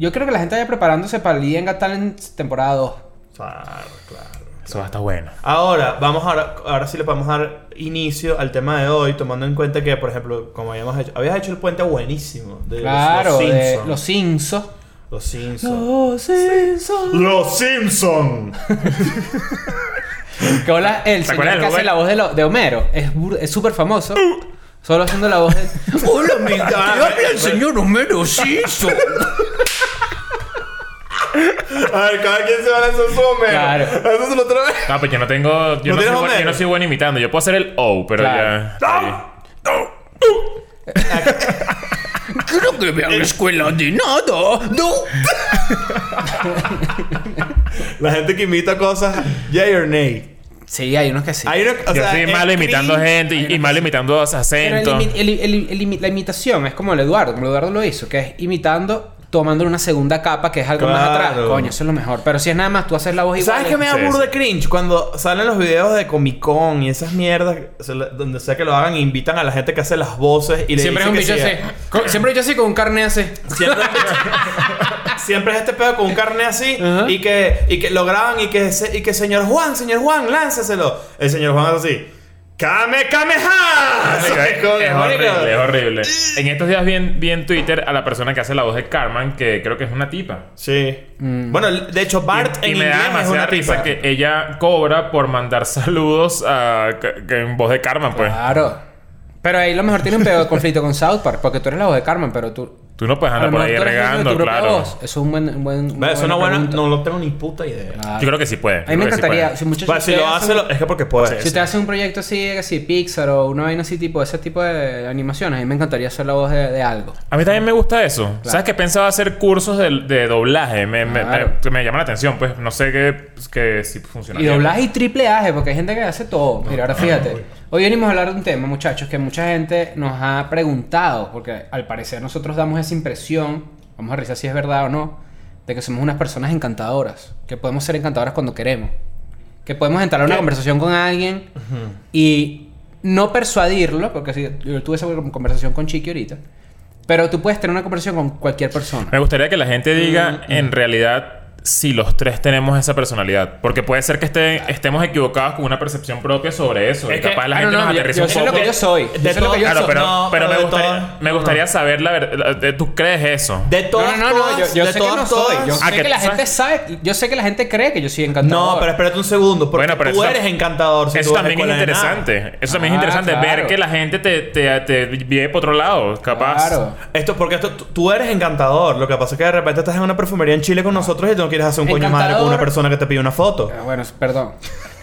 Yo creo que la gente vaya preparándose para el Got Talent temporada 2. Claro, claro. Eso va a estar bueno. Ahora, vamos ahora, ahora sí le podemos dar inicio al tema de hoy, tomando en cuenta que, por ejemplo, como habíamos hecho, habías hecho el puente buenísimo de los- Claro, los, de Simpsons. los Simpsons. Los Simpsons. Los Simpsons. Los Simpsons. Que hola, el ¿Te señor que hace la voz de, lo- de Homero. Es bur- es súper famoso. Solo haciendo la voz de... Hola. Te habla el señor Homero Simpson. A ver, cada quien se va a hacer su Homero. Claro. Hazlo otra vez. No, pues yo no tengo. Yo ¿No no, soy, tienes buen, Homero? yo no soy bueno imitando. Yo puedo hacer el O, pero Claro. ya. Creo que ve a la escuela de nada. No. La gente que imita cosas, yay or nay. Sí, hay unos que sí. Hay una, o yo sea, soy malo imitando cringe. gente y, y malo imitando Pero el acentos. imi- el- el- la imitación es como el Eduardo, como el Eduardo lo hizo, que es imitando, tomándole una segunda capa, que es algo más atrás. Coño, eso es lo mejor. Pero si es nada más tú haces la voz igual. ¿Sabes qué me da Sí, burda sí. de cringe? Cuando salen los videos de Comic Con y esas mierdas, donde sea que lo hagan, invitan a la gente que hace las voces y le Siempre es un bicho así. siempre un bicho así con un carne así. Siempre, siempre es este pedo con un carne así y que y que lo graban y que se- y que señor Juan, señor Juan, lánceselo. El señor Juan es así. ¡Kame Kameha! Es, es horrible, es horrible. En estos días vi en, vi en Twitter a la persona que hace la voz de Carmen, que creo que es una tipa. Sí. Bueno, de hecho Bart y, y en me da inglés es demasiada una risa tipa. que ella cobra por mandar saludos a, que- que en voz de Carmen, pues. Claro. Pero ahí lo mejor tiene un pedo de conflicto con South Park, porque tú eres la voz de Carmen, pero tú. Tú no puedes a andar por ahí regando, claro. voz. Eso es un buen. un buen Es una buena, pregunta. no lo tengo ni puta idea. Claro. Yo creo que sí puede. A mí me encantaría. Si, muchachos, Bueno, si lo hacen- hace, lo- es que porque puede. Si usted hace un proyecto así, así, Pixar o una vaina así, tipo, ese tipo de animaciones, a mí me encantaría hacer la voz de, de algo. A mí también me gusta eso. ¿Sabes que pensaba hacer cursos de, de doblaje? Me, me- Claro. me- me llama la atención, pues. No sé qué que si funciona. Y doblaje y triple aje, porque hay gente que hace todo. Mira, ahora fíjate. Hoy venimos a hablar de un tema, muchachos, que mucha gente nos ha preguntado, porque al parecer nosotros damos esa impresión, vamos a revisar si es verdad o no, de que somos unas personas encantadoras, que podemos ser encantadoras cuando queremos, que podemos entrar a una ¿Qué? conversación con alguien y no persuadirlo, porque si yo tuve esa conversación con Chiqui ahorita, pero tú puedes tener una conversación con cualquier persona. Me gustaría que la gente diga en realidad si los tres tenemos esa personalidad. Porque puede ser que esté- estemos equivocados con una percepción propia sobre eso. Es y que- capaz la Ah, gente no, nos no, yo- aterriza yo un poco. lo que yo soy. Yo De sé lo que todo- yo Claro, soy. pero, No, pero pero me gustaría, todo- me gustaría saber la verdad. ¿Tú crees eso? De todas, no, no, yo, yo de sé todas, que no soy. Yo Ah, sé que que la gente sabe, yo sé que la gente cree que yo soy encantador. No, pero espérate un segundo. Porque Bueno, pero tú eso- eres encantador. si Eso tú también es interesante. Eso también es Ah, interesante. Ver que la gente te, te, te vive por otro lado. Capaz. Claro. Esto porque esto, tú- eres encantador. Lo que pasa es que de repente estás en una perfumería en Chile con nosotros y quieres hacer un coño madre con Encantador. una persona que te pide una foto. Ah, Bueno, perdón.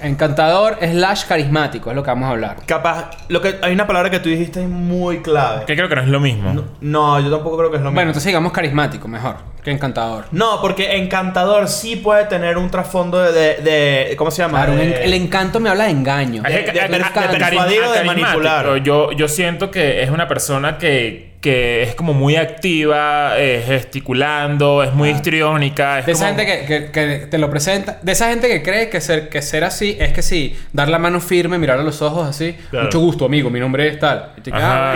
Encantador slash carismático es lo que vamos a hablar. Capaz, lo que hay una palabra que tú dijiste es muy clave. Que creo que no es lo mismo. No, no, yo tampoco creo que es lo mismo. Bueno, entonces digamos carismático mejor que encantador. No, porque encantador sí puede tener un trasfondo de, de- de- ¿cómo se llama? Claro, De- el encanto me habla de engaño. De- Es que- de- a- de- de a- persuadir o de carismático. manipular. Yo, yo siento que es una persona que, que es como muy activa, eh, gesticulando, es muy histriónica. Es De esa como- gente que, que- que te lo presenta. De esa gente que cree que ser, que ser así es que sí, dar la mano firme, mirar a los ojos así. Claro. Mucho gusto, amigo, mi nombre es tal. Te ah,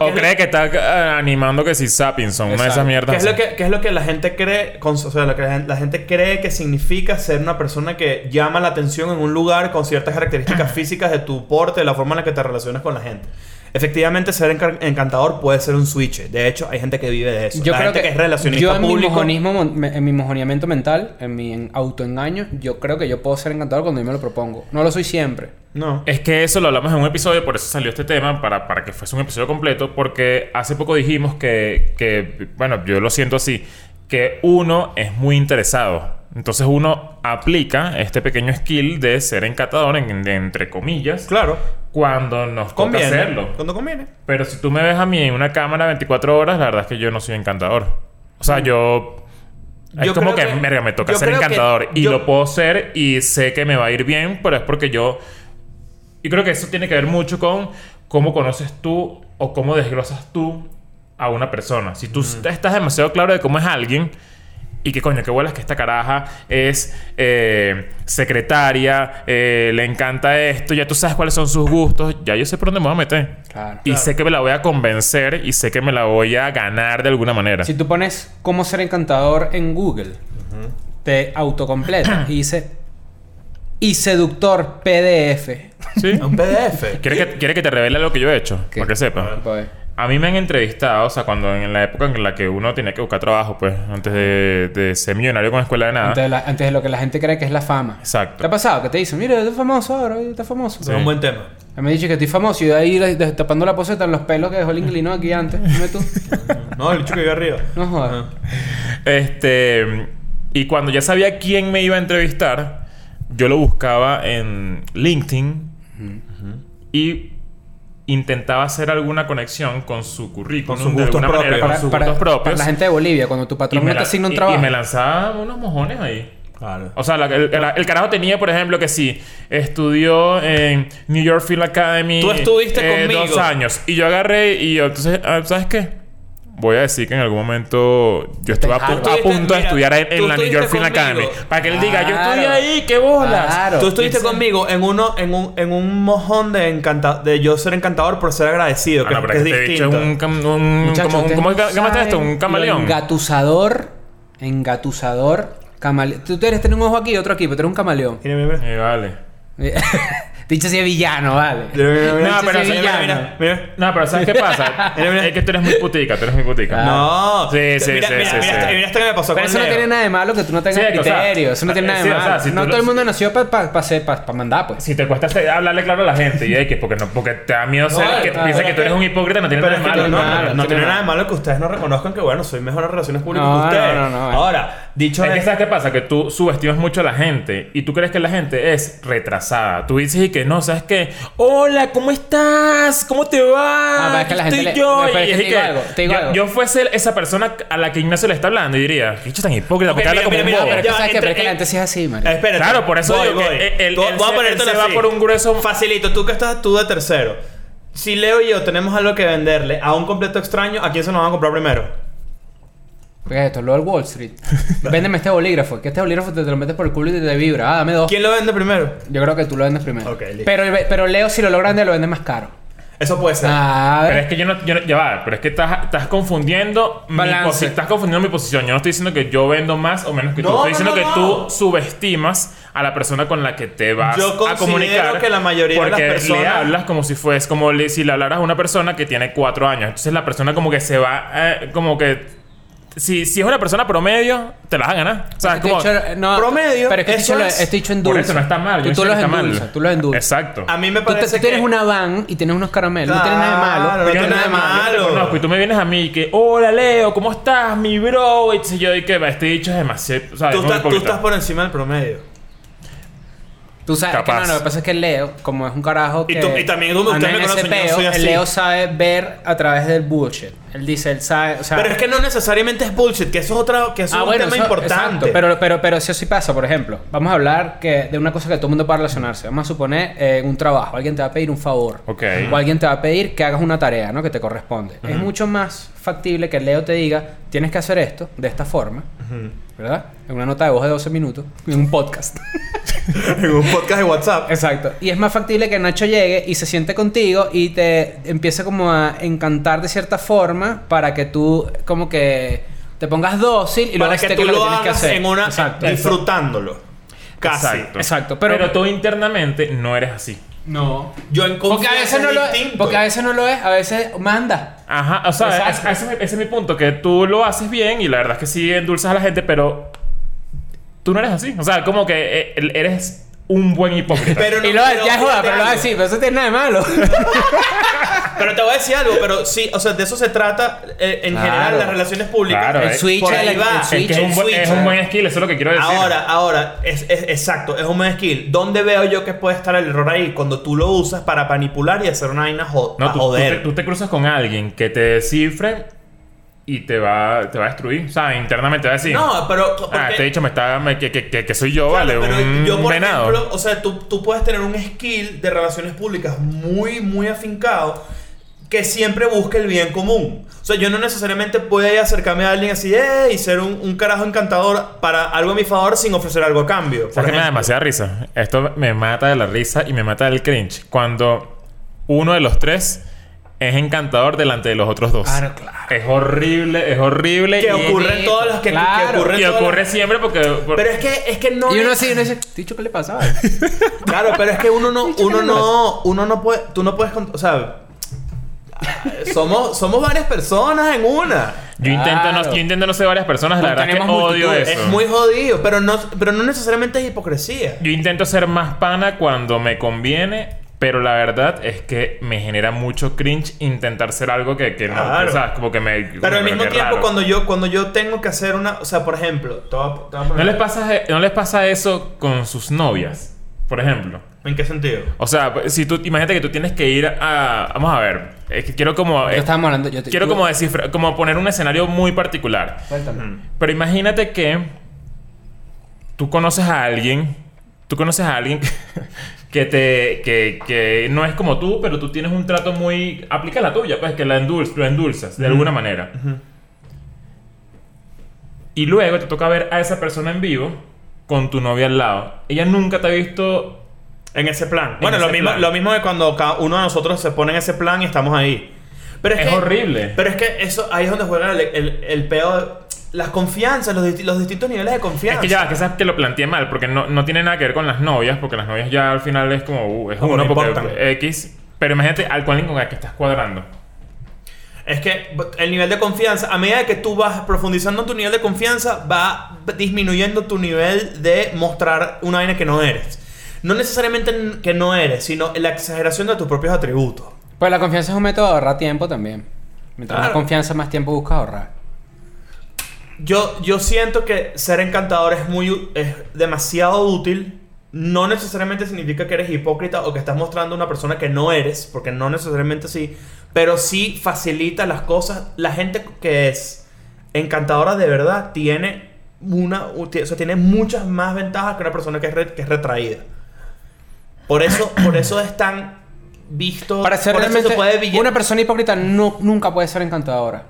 O cree que está eh, animando que si Sappinson, una de esas mierdas. ¿Qué es, lo que, qué es lo que la gente cree? con- o sea, lo que la gente cree que significa ser una persona que llama la atención en un lugar con ciertas características físicas de tu porte, de la forma en la que te relacionas con la gente. Efectivamente, ser enca- encantador puede ser un switch. De hecho, hay gente que vive de eso. Yo La creo gente que, que, es relacionista yo en mi, público. mojonismo, en mi mojoneamiento mental, en mi en- autoengaño, yo creo que yo puedo ser encantador cuando yo me lo propongo. No lo soy siempre. No. Es que eso lo hablamos en un episodio, por eso salió este tema, para, para que fuese un episodio completo, porque hace poco dijimos que, que, bueno, yo lo siento así, que uno es muy interesado. Entonces uno aplica este pequeño skill de ser encantador, en- de- entre comillas, Claro. cuando nos toca Conviene. hacerlo. Cuando conviene. Pero si tú me ves a mí en una cámara 24 horas, la verdad es que yo no soy encantador. O sea, yo... Es Yo como que, verga, me toca ser que encantador. Y yo- lo puedo ser y sé que me va a ir bien, pero es porque yo... Y creo que eso tiene que ver mucho con cómo conoces tú o cómo desglosas tú a una persona. Si tú estás demasiado claro de cómo es alguien... Y que coño, qué bolas que esta caraja es eh, secretaria, eh, le encanta esto, ya tú sabes cuáles son sus gustos, ya yo sé por dónde me voy a meter. Claro. Y sé que me la voy a convencer y sé que me la voy a ganar de alguna manera. Si tú pones cómo ser encantador en Google, te autocompleta y dice y seductor PDF. ¿Sí? Un PDF. ¿Quiere que, quiere que te revele lo que yo he hecho? ¿Qué? Para que sepa. Pues, A mí me han entrevistado, o sea, cuando en la época en la que uno tenía que buscar trabajo, pues, antes de, de ser millonario con escuela de nada. antes, de la- antes de lo que la gente cree que es la fama. Exacto. ¿Te ha pasado? Que te dicen, mira, estás famoso ahora, estás famoso. Es un buen tema. Me han dicho que estoy famoso y de ahí tapando la poseta en los pelos que dejó el inquilino aquí antes. Dime tú. No, el bicho que vive arriba. No jodas. Ajá. Este. Y cuando ya sabía quién me iba a entrevistar, yo lo buscaba en LinkedIn y intentaba hacer alguna conexión con su currículum Con sus de gustos alguna manera, propios. con sus para, gustos propios. para la gente de Bolivia, cuando tu patrón me, no te asigna un y- trabajo. y me lanzaba unos mojones ahí. Claro. O sea, la- el, el- el carajo tenía, por ejemplo, que sí, estudió en New York Film Academy. Tú estuviste eh, conmigo. Dos años. Y yo agarré y yo, entonces, ah, ¿sabes qué? Voy a decir que en algún momento yo estuve a, pu- a punto de estudiar en, en la New York Film. Academy. Para que él diga, yo estudié ahí, qué bolas. Claro. Tú estuviste conmigo en uno, en un, en un mojón de encanta de yo ser encantador por ser agradecido, Ah, que, no, pero que es distinto. un, cam- un, Muchachos, como, un- ¿cómo no es llamaste esto? Un camaleón. Engatusador. Engatusador. Camaleón. Tú tienes tener un ojo aquí y otro aquí, pero tú eres un camaleón. Mira. Eh, vale. Dicho es villano, vale. No, pero sí, villano. mira, mira. No, pero ¿sabes qué pasa? Mira, mira. es que tú eres muy putica, tú eres muy putica. No. Sí, sí, mira, sí, mira, sí, mira, sí. esto- mira esto que me pasó Pero con eso no tiene nada de malo que tú no tengas Sí, o sea, criterio. eso no tiene nada de sí, o malo. sea, si no todo lo- el mundo nació para mandar, pues. Si te cuesta hablarle claro a la gente y X, porque no, porque te da miedo ser No, que piensa que tú eres un hipócrita, no tiene nada de malo. no, no, tiene nada. de malo que ustedes no reconozcan que, bueno, soy mejor en relaciones públicas que ustedes. no, no, no. Ahora, dicho Es que es- ¿sabes qué pasa? Que tú subestimas mucho a la gente y tú crees que la gente es retrasada. Tú dices y que no, ¿sabes qué? Hola, ¿cómo estás? ¿Cómo te va? Ah, pero es que la Aquí gente estoy le- yo. pero es Y que te digo algo, te digo yo, algo. yo fuese esa persona a la que Ignacio le está hablando y diría, ¿qué hecho tan hipócrita? Porque habla como mira, un mira, bobo. Pero es que Ya, sabes pero es que la gente sí es así, man. Espérate. Claro, por eso voy, digo que voy. él- se- va por un grueso- Facilito, tú que estás tú de tercero. Si Leo y yo tenemos algo que venderle a un completo extraño, ¿a quién se nos van a comprar primero? ¿Qué es esto? Lo del Wall Street. Véndeme este bolígrafo. Que este bolígrafo te, te lo metes por el culo y te vibra. Ah, dame dos. ¿Quién lo vende primero? Yo creo que tú lo vendes primero. Ok, listo. pero, pero Leo, si lo logra vender, lo vende más caro. Eso puede ser. Ah, Pero es que yo no, yo no- ya va, pero es que estás, estás confundiendo mi Balance. posi- estás confundiendo mi posición. Yo no estoy diciendo que yo vendo más o menos que tú. Estoy no, diciendo no, que tú subestimas a la persona con la que te vas Yo a considero comunicar. que la mayoría de las porque le personas- hablas como si fuese como le- si le hablaras a una persona que tiene cuatro años. Entonces la persona como que se va, eh, como que si, si es una persona promedio, te la vas a ganar. O sea, es como, dicho- no, promedio, Pero es que este eso dicho, es- este dicho por eso no está mal. Tú, yo tú sé los que endulzas. Tú los endulzas. Exacto. A mí me Tú, te- parece tú tienes que... una van y tienes unos caramelos. no tienes nada de malo. Claro, no Yo tiene no- nada de yo te malo. conozco y tú me vienes a mí y que, hola Leo, ¿cómo estás, mi bro? Y yo y que va, este dicho es demasiado. O sea, Tú es estás, tú estás por encima del promedio. Tú sabes que Capaz. no, lo que pasa es que el Leo, como es un carajo Y que... tú- y también tú ustedes me ese conocen, yo peo, soy así. El Leo sabe ver a través del bullshit. Él dice, él sabe... O sea, Pero es que no necesariamente es bullshit, que eso es otra, que eso Ah, es un bueno, tema eso- importante. exacto, pero, pero, pero eso sí pasa, por ejemplo. Vamos a hablar que de una cosa que todo el mundo puede relacionarse. Vamos a suponer eh, un trabajo. Alguien te va a pedir un favor. Ok. O alguien te va a pedir que hagas una tarea, ¿no? Que te corresponde. Es mucho más factible que el Leo te diga, tienes que hacer esto de esta forma. ¿Verdad? En una nota de voz de 12 minutos. En un podcast. en un podcast de WhatsApp. Exacto. Y es más factible que Nacho llegue y se siente contigo y te empiece como a encantar de cierta forma para que tú como que te pongas dócil y luego para que esté tú con lo tienes que hagas hacer. en una... Exacto. disfrutándolo. Casi. Exacto. Exacto, Pero, pero- tú internamente no eres así. No. Yo en Porque a veces no lo es. distinto. Porque a veces no lo es, a veces manda. Ajá, o sea, es- ese, ese es mi punto, que tú lo haces bien y la verdad es que sí endulzas a la gente, pero tú no eres así. O sea, como que eh, eres un buen hipócrita. Pero no, y lo pero ya es joda, pero lo algo. así, pero eso tiene nada de malo. Pero te voy a decir algo, pero sí, o sea, de eso se trata eh, en Claro. general las relaciones públicas. Claro, el eh, switch, por el, ahí el va. es que es un, buen, switch. es un buen skill, eso es lo que quiero decir. Ahora, ahora, es, es- exacto, es un buen skill. ¿Dónde veo yo que puede estar el error ahí? Cuando tú lo usas para manipular y hacer una vaina jo- no, pa' tú, tú joder. te, tú te cruzas con alguien que te descifre y te va, te va a destruir. O sea, internamente va a decir. No, pero. porque- Ah, este dicho me está. me- que, que, que, que soy yo, Claro, vale. pero un yo, por venado. ejemplo, o sea, tú, tú puedes tener un skill de relaciones públicas muy, muy afincado que siempre busque el bien común. O sea, yo no necesariamente puedo ir a acercarme a alguien así "Eh", y ser un, un carajo encantador para algo a mi favor sin ofrecer algo a cambio. por ¿Sabes que me da demasiada risa? Esto me mata de la risa y me mata del cringe. Cuando uno de los tres es encantador delante de los otros dos. Claro, claro. Es horrible, es horrible. Que ocurre en todas las que, que Claro. ocurre en Y ocurre siempre porque... por- Pero es que, es que no. Y uno así, uno dice, dicho qué le pasaba. Claro, pero es que uno no, uno no, uno no puede, tú no puedes, o sea, somos, somos varias personas en una. Yo, intento no, yo intento no ser varias personas. La verdad que odio eso. Es muy jodido, pero no, pero no necesariamente es hipocresía. Yo intento ser más pana cuando me conviene, pero la verdad es que me genera mucho cringe intentar ser algo que, que no, Claro. que, ¿sabes? Como que me... Pero al mismo tiempo, raro. cuando yo, cuando yo tengo que hacer una, o sea, por ejemplo, a poner- ¿No les, pasa, ¿No les pasa eso con sus novias? Por ejemplo. ¿En qué sentido? O sea, si tú... Imagínate que tú tienes que ir a... Vamos a ver. Es que quiero como... Yo estábamos hablando, yo te- Quiero yo- como descifrar... Como poner un escenario muy particular. Suéltame. Pero imagínate que tú conoces a alguien, tú conoces a alguien que te que, que no es como tú, pero tú tienes un trato muy aplica la tuya, pues que la endulz, lo endulzas de alguna manera. Y luego te toca ver a esa persona en vivo con tu novia al lado. Ella nunca te ha visto En ese plan. Bueno, lo mismo, plan. lo mismo de cuando cada uno de nosotros se pone en ese plan y estamos ahí. Pero es, Es que- horrible. Pero es que eso, ahí es donde juega el, el, el peo de- las confianzas, los, los distintos niveles de Es confianza. que ya, que sabes que lo planteé mal, porque no, no tiene nada que ver con las novias, porque las novias ya al final es como, uh, es Como uno, no porque importan. X. Pero imagínate al cual con el que estás cuadrando. Es que el nivel de confianza, a medida que tú vas profundizando en tu nivel de confianza, va disminuyendo tu nivel de mostrar una vaina que no eres. No necesariamente que no eres, sino la exageración de tus propios atributos. Pues la confianza es un método de ahorrar tiempo también. Mientras más Claro. confianza, más tiempo buscas ahorrar. Yo, yo siento que ser encantador es muy es demasiado útil. No necesariamente significa que eres hipócrita o que estás mostrando una persona que no eres, porque no necesariamente sí, pero sí facilita las cosas. La gente que es encantadora de verdad tiene una, o sea, tiene muchas más ventajas que una persona que es, re- que es retraída. Por eso, por eso es tan visto. Para ser por eso realmente se puede billet- una persona hipócrita no, nunca puede ser encantadora.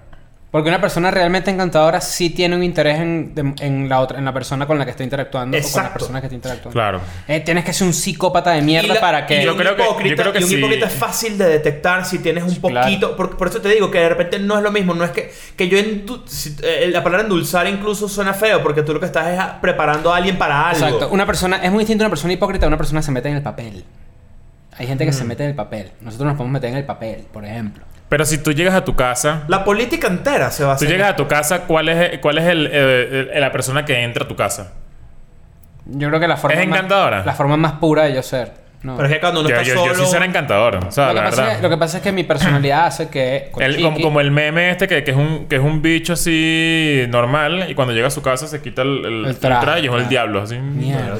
Porque una persona realmente encantadora sí tiene un interés en, de- en la otra, en la persona con la que está interactuando o con la persona que está interactuando. Claro. Eh, tienes que ser un psicópata de mierda Y la- para que. y Yo un creo que- yo hipócrita, creo que y un sí. hipócrita es fácil de detectar si tienes un Claro. poquito. Por, por eso te digo que de repente no es lo mismo. No es que, que yo. endu- si- eh, la palabra endulzar incluso suena feo porque tú lo que estás es a- preparando a alguien para algo. Exacto. Una persona, es muy distinto una persona hipócrita a una persona que se mete en el papel. Hay gente que se mete en el papel. Nosotros nos podemos meter en el papel, por ejemplo. Pero si tú llegas a tu casa, La política entera se va a tú hacer. llegas a tu casa, ¿cuál es, cuál es el, el- la persona que entra a tu casa? Yo creo que la forma ¿Es más- encantadora? la forma más pura de yo ser. No. Pero es que cuando uno Yo, está yo, solo. yo sí ser encantador. O sea, lo, que la pasa verdad. es que, lo que pasa es que mi personalidad hace que. El- como, el meme este que, que es un, que es un bicho así normal y cuando llega a su casa se quita el, el, El el traje, traje y es el diablo. Así. Mierda.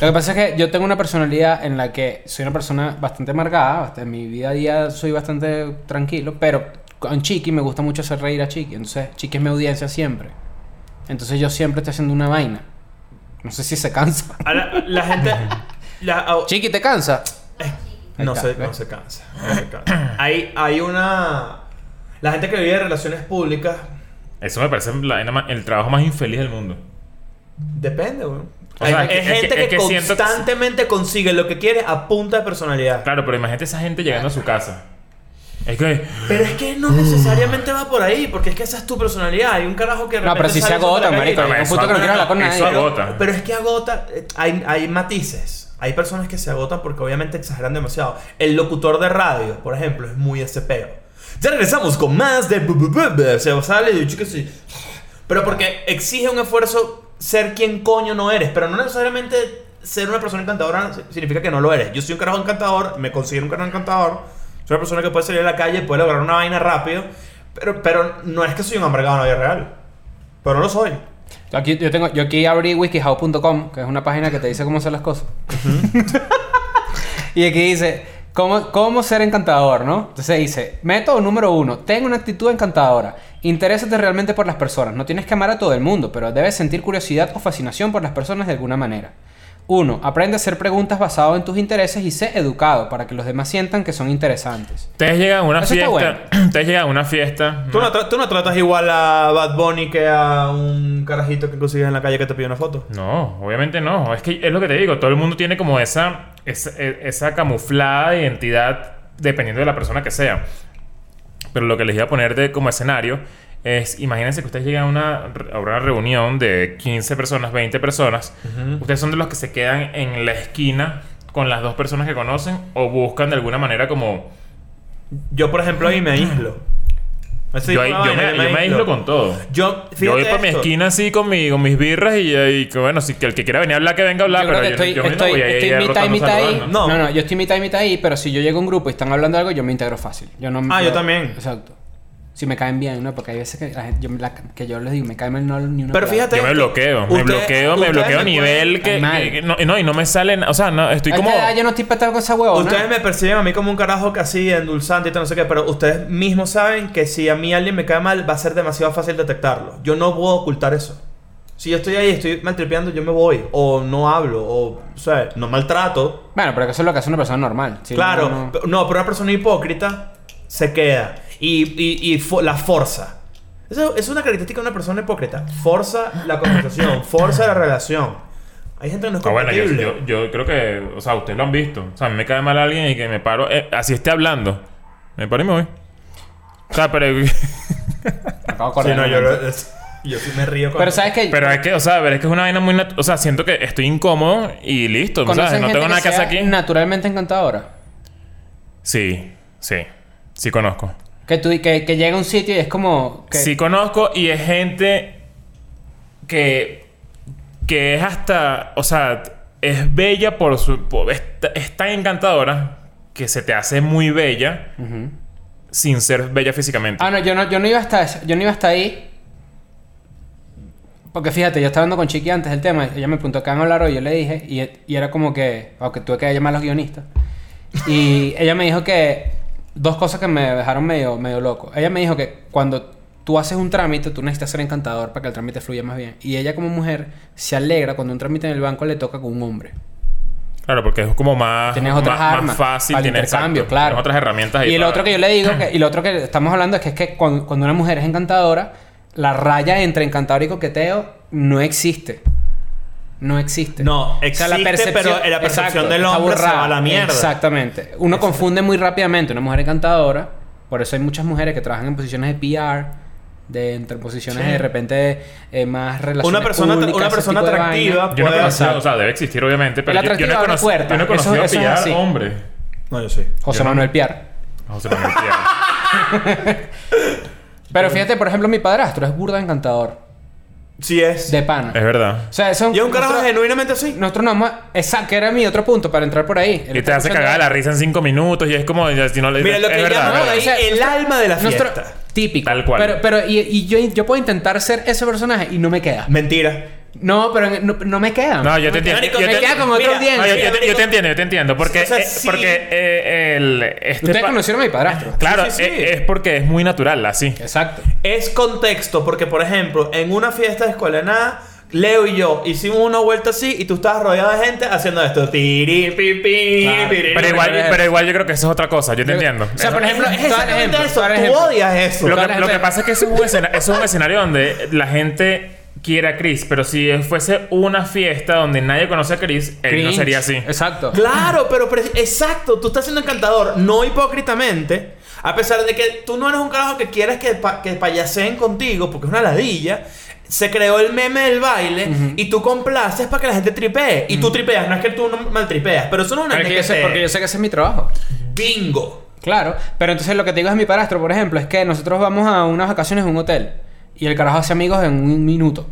Lo que pasa es que yo tengo una personalidad en la que soy una persona bastante amargada. bast- En mi día a día soy bastante tranquilo. Pero con Chiqui me gusta mucho hacer reír a Chiqui. Entonces, Chiqui es mi audiencia siempre. Entonces, yo siempre estoy haciendo una vaina. No sé si se cansa. La gente. la- Chiqui, ¿te cansa? no, Ahí se, está, no se cansa. no se cansa. hay, hay una. La gente que vive de relaciones públicas. Eso me parece la el trabajo más infeliz del mundo. Depende, weón. O sea, Hay- es gente que- que, es que siento que- constantemente consigue lo que quiere a punta de personalidad. Claro, pero imagínate esa gente llegando a su casa. Es que. Pero es que no necesariamente va por ahí, porque es que esa es tu personalidad. Hay un carajo que No, pero si se agota, marico. un eso puto que no quiere hablar con nadie. eso agota. Pero es que agota, eh, hay, hay matices. Hay personas que se agotan porque obviamente exageran demasiado. El locutor de radio, por ejemplo, es muy ese peo. Ya regresamos con más de... Se sale y qué sé. Pero porque exige un esfuerzo ser quien coño no eres. Pero no necesariamente ser una persona encantadora significa que no lo eres. Yo soy un carajo encantador, me considero un carajo encantador. Soy una persona que puede salir a la calle, puede lograr una vaina rápido. Pero, pero no es que soy un amargado en la vida real. Pero no lo soy. Yo aquí, yo, tengo, yo aquí abrí wikihow.com, que es una página que te dice cómo hacer las cosas. y aquí dice, ¿cómo, ¿cómo ser encantador, no? Entonces dice, método número uno, ten una actitud encantadora. Interésate realmente por las personas. No tienes que amar a todo el mundo, pero debes sentir curiosidad o fascinación por las personas de alguna manera. Uno, Aprende a hacer preguntas basadas en tus intereses y sé educado para que los demás sientan que son interesantes. Ustedes llegan a una Eso fiesta. Ustedes llegan a una fiesta. ¿Tú no, tra- tú no tratas igual a Bad Bunny que a un carajito que consigues en la calle que te pide una foto. No, obviamente no. Es que es lo que te digo. Todo el mundo tiene como esa, esa, e- esa camuflada identidad dependiendo de la persona que sea. Pero lo que les iba a poner de como escenario es, imagínense que ustedes llegan a una, a una reunión de 15 personas, 20 personas. Ustedes son de los que se quedan en la esquina con las dos personas que conocen o buscan de alguna manera como... Yo, por ejemplo, ahí me aíslo. Yo, ahí- yo me, yo me aíslo con todo. Yo, Yo voy por mi esquina así con, mi, con mis birras y, y que bueno, si que el que quiera venir a hablar, que venga a hablar. yo creo pero que estoy, yo, yo no estoy, voy a ir estoy ahí mitad y rotando mitad ahí. saludando. No. No. no, yo estoy mitad y mitad ahí, pero si yo llego a un grupo y están hablando de algo, yo me integro fácil. Yo no, Ah, yo también. Exacto. Si me caen bien, ¿no? Porque hay veces que, la gente- yo, me la- que yo les digo, me cae mal no, ni una Pero palabra. fíjate Yo me bloqueo, me bloqueo, me ustedes bloqueo a me nivel que, que- que no, no, y no me salen, o sea, no, estoy como... esta edad yo no estoy para con esa huevona. Ustedes me perciben a mí como un carajo que así, endulzante y todo, no sé qué, pero ustedes mismos saben que si a mí alguien me cae mal, va a ser demasiado fácil detectarlo. Yo no puedo ocultar eso. Si yo estoy ahí, estoy maltripeando, yo me voy. O no hablo, o, o sea, no maltrato. Bueno, pero que eso es lo que hace una persona normal. Si claro, no, no- pe- no, pero una persona hipócrita se queda. Y, y, y fo- la forza. Eso es una característica de una persona hipócrita. Forza la conversación, forza la relación. Hay gente que no es Ah, bueno, yo, yo, yo creo que, o sea, ustedes lo han visto. O sea, a mí me cae mal alguien y que me paro, eh, así esté hablando. Me paro y me voy. O sea, pero, acabo de Sí, no, yo, momento. lo- es- yo sí me río con Pero sabes que pero es que, o sea, pero es que es una vaina muy... O sea, siento que estoy incómodo y listo. O sea, ¿Conocen no tengo nada que hacer aquí. naturalmente encantadora. Sí, sí. Sí conozco. Que, tú, que, que llega a un sitio y es como... Que, Sí conozco y es gente que... Que es hasta... O sea, es bella por su... por- es, ta- es tan encantadora que se te hace muy bella sin ser bella físicamente. Ah, no, yo no, yo no iba hasta ese- yo no iba hasta ahí. Porque fíjate, yo estaba hablando con Chiqui antes del tema. Ella me preguntó qué van a hablar hoy. Yo le dije, y, y era como que, aunque tuve que llamar a los guionistas. Y ella me dijo que dos cosas que me dejaron medio, medio loco. Ella me dijo que cuando tú haces un trámite, tú necesitas ser encantador para que el trámite fluya más bien. Y ella, como mujer, se alegra cuando un trámite en el banco le toca con un hombre. Claro, porque es como más, Tienes más, otras más armas fácil, el tienes intercambio, exacto, claro. tienes otras herramientas ahí Y el para- otro que yo le digo, que, y lo otro que estamos hablando es que es que cuando, cuando una mujer es encantadora, la raya entre encantador y coqueteo no existe. No existe. No, existe, pero la percepción exacto, del hombre se borrada. va a la mierda. Exactamente. Uno confunde muy rápidamente una mujer encantadora. Por eso hay muchas mujeres que trabajan en posiciones de PR, de entre posiciones Sí. de repente eh, más relaciones Una persona, públicas, una persona atractiva. Yo no puede- conocía, o sea, debe existir obviamente, pero El yo, yo no he conocido, yo no he Eso- conocido eso así. hombre. No, yo sí. José Yo no- Manuel Piar. José Manuel Piar. Pero fíjate, por ejemplo, mi padrastro es burda encantador. Sí es. De pana. es verdad. O sea, eso Y es un carajo nosotros- genuinamente así. Nosotros no vamos a- Exacto, que era mi otro punto para entrar por ahí. Y te hace cagar la risa en cinco minutos y es como... ya, Si no le Mira, lo es que verdad, verdad. ahí sea, el nuestro- alma de la nuestro- fiesta. Típico. Tal cual. Pero, pero y, y yo, yo puedo intentar ser ese personaje y no me queda. Mentira. No, pero no, no me queda. No, yo te entiendo. Yo me te- queda con otra Mira, audiencia. No, yo, yo te, yo marico. te entiendo, yo te entiendo. Porque, O sea, eh, sí. porque eh, el... Este Ustedes conocieron a mi padrastro. Claro, Sí, sí, sí. eh, es porque es muy natural, así. Exacto. Es contexto, porque por ejemplo, en una fiesta de escuela de nada, Leo y yo hicimos una vuelta así y tú estabas rodeado de gente haciendo esto. Tiri, pi, pi, Claro. Pero igual, pero- igual yo creo que eso es otra cosa. Yo te entiendo. O sea, por ejemplo, Es exactamente ejemplo, eso. Tú ejemplo. odias eso. Lo que, lo pasa es que eso es, un escena- eso es un escenario donde la gente quiere a Chris, pero si fuese una fiesta donde nadie conoce a Chris, él no sería así. Exacto. Claro, pero pre- exacto, tú estás siendo encantador, no hipócritamente. A pesar de que tú no eres un carajo que quieres que, pa- que payaseen contigo, porque es una ladilla, se creó el meme del baile y tú complaces para que la gente tripee. Y tú tripeas, no es que tú no mal tripeas, pero eso no es una Pero es que yo sé- porque yo sé que ese es mi trabajo. Bingo. Claro, pero entonces lo que te digo es mi parastro, por ejemplo, es que nosotros vamos a unas vacaciones en un hotel y el carajo hace amigos en un minuto,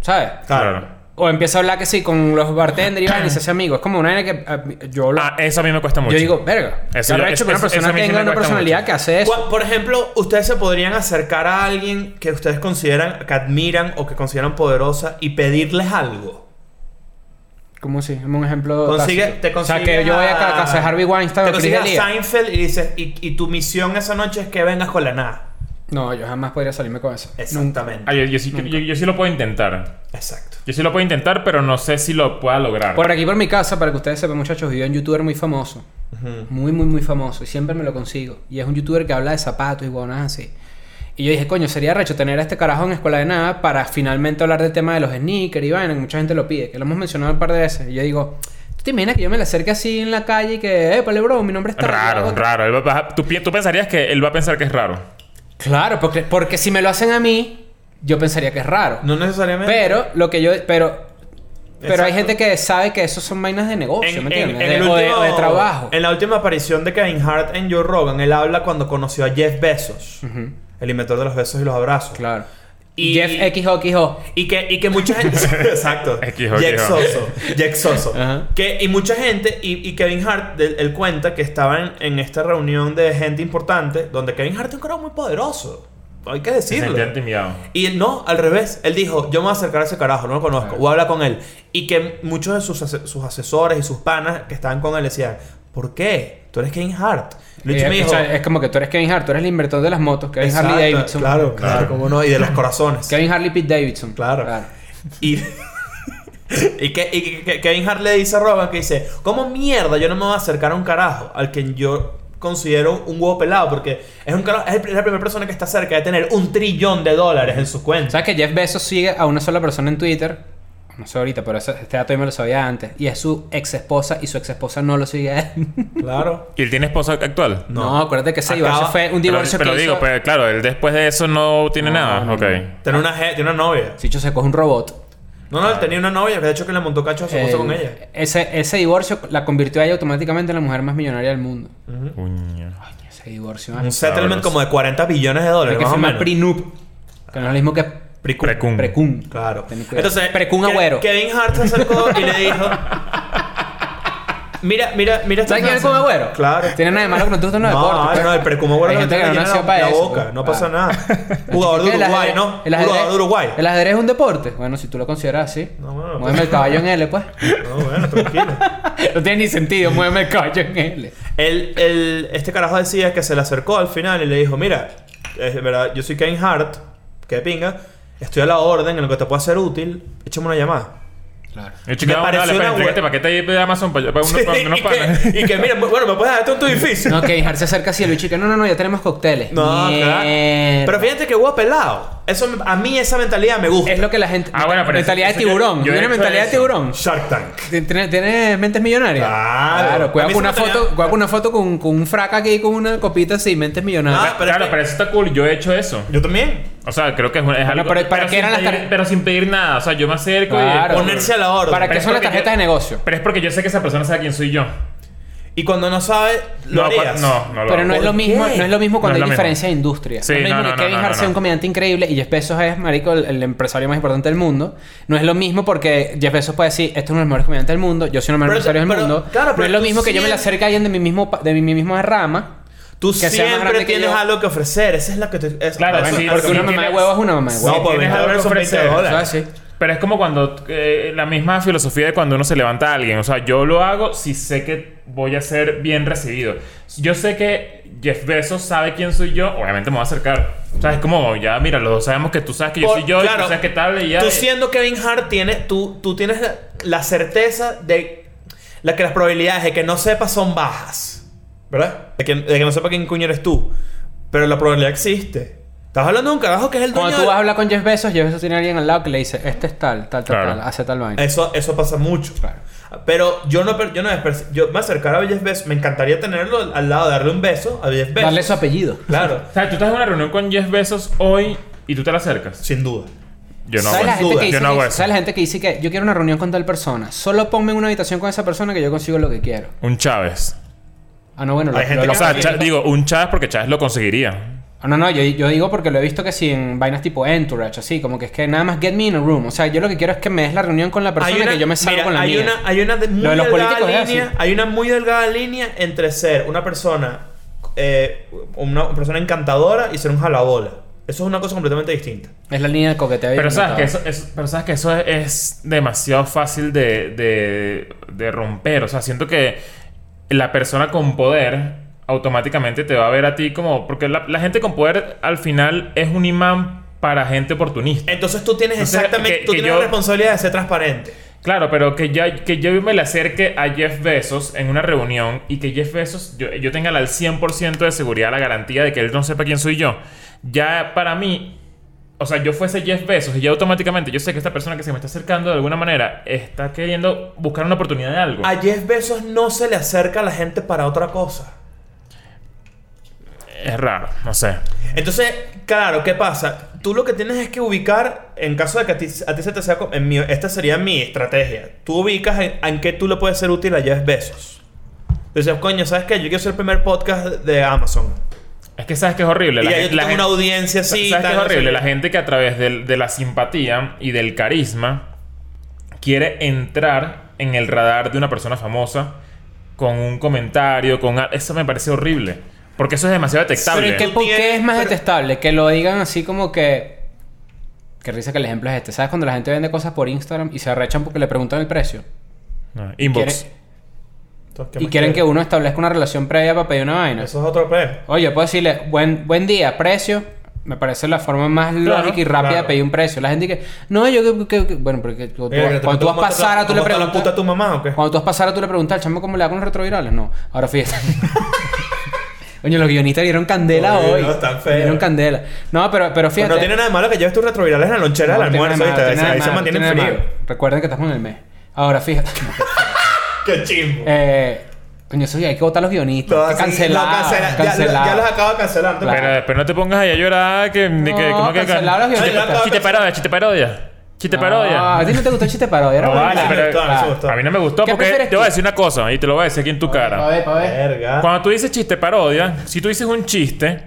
¿sabes? Claro. O empieza a hablar que sí con los bartenders y, vaina y se hace amigos. Es como una vaina que eh, yo lo- Ah, eso a mí me cuesta mucho. yo digo, verga. Eso yo- hecho eso- que una eso- persona eso a mí sí tenga me una cuesta personalidad mucho. que hace eso. Cu- Por ejemplo, ustedes se podrían acercar a alguien que ustedes consideran, que admiran o que consideran poderosa y pedirles algo. ¿Cómo si? Dame un ejemplo. Consigue, tácito. te o sea, que yo voy a ca- casa de Harvey Weinstein Te o Chris consigues a D'Elia. Seinfeld y dices, y, y tu misión esa noche es que vengas con la nada. No, yo jamás podría salirme con eso. Exactamente. Ah, yo, yo sí, yo- yo sí lo puedo intentar. Exacto. Yo sí lo puedo intentar, pero no sé si lo pueda lograr. Por aquí por mi casa, para que ustedes sepan, muchachos, vivo un youtuber muy famoso. Muy, muy, muy famoso. Y siempre me lo consigo. Y es un youtuber que habla de zapatos y huevonas así. Y yo dije, coño, sería recho tener a este carajo en Escuela de Nada para finalmente hablar del tema de los sneakers y vaina, mucha gente lo pide, que lo hemos mencionado un par de veces. Y yo digo, ¿tú te imaginas que yo me le acerque así en la calle y que, eh, pale, bro, mi nombre es tal, Raro, raro. A- tú, tú pensarías que él va a pensar que es raro. Claro, porque, porque si me lo hacen a mí, yo pensaría que es raro. No necesariamente. Pero lo que yo. Pero. Pero hay gente que sabe que esos son vainas de negocio, en, ¿me en- entiendes? en De- el último- o de trabajo. En la última aparición de Kevin Hart en Joe Rogan, él habla cuando conoció a Jeff Bezos, el inventor de los besos y los abrazos. Claro. Y- Jeff XOXO. Y que, y que mucha gente. Exacto. Equijo. Jexoso. Jexoso. Ajá. Que, y mucha gente. Y, y Kevin Hart, él, él cuenta que estaba en, en esta reunión de gente importante. Donde Kevin Hart es un carajo muy poderoso. Hay que decirlo. intimidado. Y él no, al revés. Él dijo: Yo me voy a acercar a ese carajo, no lo conozco. Voy a hablar con él. Y que muchos de sus, sus asesores y sus panas que estaban con él decían: ¿Por qué? Tú eres Kevin Hart. Eh, me dijo. o sea, es como que tú eres Kevin Hart, tú eres el inventor de las motos, Kevin Exacto, Harley Davidson. Claro, claro, cómo no. Y de los corazones. Kevin Harley Pete Davidson. Claro. Y, y, que, y que- que Kevin Hart le dice a Rogan que dice, ¿cómo mierda yo no me voy a acercar a un carajo al que yo considero un huevo pelado? Porque es, un carajo- es el- la primera persona que está cerca de tener un trillón de dólares en su cuenta. ¿Sabes que Jeff Bezos sigue a una sola persona en Twitter? No sé ahorita, pero ese- este dato yo me lo sabía antes. Y es su ex esposa y su ex esposa no lo sigue a él. Claro. ¿Y él tiene esposa actual? no. acuérdate que ese Acaba- divorcio fue un Pero, divorcio pero que digo, hizo... pues claro, él después de eso no tiene No, nada. no, ok. Tiene una, je- tiene una novia. Sicho se coge un robot. No, no, él tenía una novia, que de hecho que le montó cacho a su esposa Eh, con ella. Ese, ese divorcio la convirtió a ella automáticamente en la mujer más millonaria del mundo. Coño. Ese divorcio. Un settlement como de 40 billones de Hay dólares, que más o firmar menos. prenup. Que no es lo mismo que Precum. Precum. precum. Claro. Entonces, Precum agüero. Kevin Hart se acercó y le dijo... Mira, mira, mira esta ¿Sabes quién es el Agüero? Claro. Tiene nada de malo que no te gustan los No, deportes. no, pues. no, el precum agüero no gente que tiene no la, nació para la eso. boca, pues. no pasa Claro. nada. Jugador de ¿Qué, el Uruguay, ¿no? El Jugador ajedrez, de Uruguay. ¿El ajedrez es un deporte? Bueno, si tú lo consideras así. No, bueno, Muéveme el caballo en L, pues. No, bueno, tranquilo. no tiene ni sentido, muéveme el caballo en L. El, el, este carajo decía que se le acercó al final y le dijo, mira, es verdad, yo soy Kevin Hart, que pinga, estoy a la orden en lo que te pueda ser útil, échame una llamada. Claro. El chico, Me pareció dale, una este paquete ahí de Amazon para, para, uno- Sí, para unos y, que, y que, mira, bueno, me puedes dar esto en tu edificio. No, que Hart se acerca así a Luis y que no, no, no, ya tenemos cócteles. No, claro. Mierda. Pero fíjate que huevo pelado. Eso, a mí esa mentalidad me gusta. Es lo que la gente. Ah, bueno, pero mentalidad eso- de yo- tiburón. yo ¿Tiene hecho mentalidad de eso. tiburón? Shark Tank. ¿Tienes ¿Tienes mentes millonarias? Claro. A Cuidado con una mentalidad- foto, cuidado con una foto con, con un fraca aquí con una copita así, mentes millonarias. Ah, pero claro, es que- pero eso está cool. Yo he hecho eso. Yo también. O sea, creo que es, algo... pero ¿para qué sin eran las pedir- tar- Pero sin pedir nada. O sea, yo me acerco Claro. y... Ponerse a la orden. ¿Para qué Pero son las tarjetas yo- de negocio? Pero es porque yo sé que esa persona sabe quién soy yo. Y cuando no sabe, lo No, harías. no, no lo Pero no es lo ¿Por mismo, no es lo mismo cuando No hay lo diferencia de industria. Sí, no es lo mismo no, que no, Kevin no, Hart no, sea no. un comediante increíble y Jeff Bezos es, marico, el, el empresario más importante del mundo. No es lo mismo porque Jeff Bezos puede decir, este es uno de los mejores comediantes del mundo, yo soy uno de los mejores empresarios del pero- mundo. claro, no pero es lo mismo que yo me le siempre- acerque a alguien de mi mismo pa- de mi misma rama. Tú Que siempre que tienes yo. algo que ofrecer. Esa es la que te... es- Claro, eso- sí, Porque sí una mamá de huevo es una mamá de huevo. No, pues tienes 20 algo dólares que son 20 ofrecer. dólares. Pero es como cuando eh, la misma filosofía de cuando uno se levanta a alguien. O sea, yo lo hago si sé que voy a ser bien recibido. Yo sé que Jeff Bezos sabe quién soy yo, obviamente me voy a acercar. O sea, es como, ya, mira, los dos sabemos que tú sabes que yo Por- soy yo y tú sabes qué tal y ya. Tú siendo Kevin Hart, tienes, tú, tú tienes la, certeza de la que las probabilidades de que no sepas son bajas. ¿Verdad? De que, de que no sepa quién coño eres tú. Pero la probabilidad existe. Estás hablando de un carajo que es el dueño Cuando tú vas a hablar con Jeff Bezos, Jeff Bezos tiene a alguien al lado que le dice, este es tal, tal, tal, Claro. tal, hace tal vaina. Eso, eso pasa mucho. Pero yo no, yo no yo me acercara a Jeff Bezos, me encantaría tenerlo al lado, darle un beso a Jeff Bezos. Darle su apellido. Claro, O sea, tú estás en una reunión con Jeff Bezos hoy y tú te la acercas. sin duda. Yo no ¿Sabes la, gente que Yo no hago eso. ¿Sabes la gente que dice que yo quiero una reunión con tal persona? Solo ponme en una habitación con esa persona que yo consigo lo que quiero. Un Chávez. Ah, no, bueno, lo, Hay gente lo- que O sea, Sí. Chá- digo, un Chávez porque Chávez lo conseguiría. Ah, no, no, yo, yo digo porque lo he visto que sí en vainas tipo Entourage, así, como que es que nada más get me in a room. O sea, yo lo que quiero es que me des la reunión con la persona que yo me salgo mira, con la hay mía. Una, hay una de- muy Lo de los delgada línea, hay una muy delgada línea entre ser una persona, eh, una persona encantadora y ser un jalabola. Eso es una cosa completamente distinta. Es la línea de coqueteo. Pero sabes, que inventado. eso, es, pero sabes que eso es, es demasiado fácil de, de, de romper. O sea, siento que la persona con poder automáticamente te va a ver a ti como... Porque la, la gente con poder al final es un imán para gente oportunista. Entonces tú tienes Entonces, exactamente, que- tú que tienes yo- la responsabilidad de ser transparente. Claro, pero que, ya, que yo me le acerque a Jeff Bezos en una reunión y que Jeff Bezos, yo, yo tenga al 100% de seguridad, la garantía de que él no sepa quién soy yo, ya para mí, o sea, yo fuese Jeff Bezos y ya automáticamente yo sé que esta persona que se me está acercando de alguna manera está queriendo buscar una oportunidad de algo. A Jeff Bezos no se le acerca a la gente para otra cosa. Es raro, no sé. Entonces, claro, ¿qué pasa? Tú lo que tienes es que ubicar, en caso de que a ti, a ti se te sea... En mi, esta sería mi estrategia. Tú ubicas en, en qué tú le puedes ser útil a Jeff Bezos. Entonces, coño, ¿sabes qué? Yo quiero ser el primer podcast de Amazon. Es que sabes que es horrible. y ya yo gen- tengo gen- una audiencia así. ¿Sabes qué es horrible? La gente que a través del- de la simpatía y del carisma quiere entrar en el radar de una persona famosa con un comentario, con... Eso me parece horrible. Porque eso es demasiado detectable. Pero ¿qué, es más pero- detestable? Que lo digan así como que... Qué risa que el ejemplo es este. ¿Sabes cuando la gente vende cosas por Instagram y se arrechan porque le preguntan el precio? No, Inbox. Quiere- Entonces, ¿qué Y quieren que uno establezca una relación previa para pedir una vaina. Eso es otro peo. Oye, puedo decirle, buen, buen día, precio. Me parece la forma más lógica y rápida claro. de pedir un precio. La gente que, no, yo que, que- que- bueno, porque tú- Mira, cuando tú vas a ¿cómo te- pasar, tú le preguntas. a? Cuando tú vas a pasar, tú le preguntas al chamo cómo le da con los retrovirales. No, ahora fíjate. Oye, los guionistas dieron candela Oye, hoy. no, están feos. Dieron candela. No, pero, pero Pero fíjate. no tiene nada de malo que lleves tus retrovirales en la lonchera No del tiene almuerzo. malo, Ahí se nada de mantiene malo, tiene nada de frío. Recuerden que estamos en el mes. Ahora, fíjate. Qué chimbo. eh, coño, eso ya hay que votar a los guionistas. Cancelar. no, cancela- ya- cancelar. Ya, los acabo de cancelar. no te Claro. Pero después no te pongas ahí a llorar que... de que No, ¿cómo que cancelar los guionistas. chiste parodia, chiste parodia. Chiste No, parodia. a ti no te gustó el chiste parodia. Era No, bueno. vale, me pero- gustó, Ah. gustó. A mí no me gustó ¿Qué porque prefieres te voy a tú? decir una cosa y te lo voy a decir aquí en tu cara. Pa' ver, pa' ver. Verga. Cuando tú dices chiste parodia, si tú dices un chiste,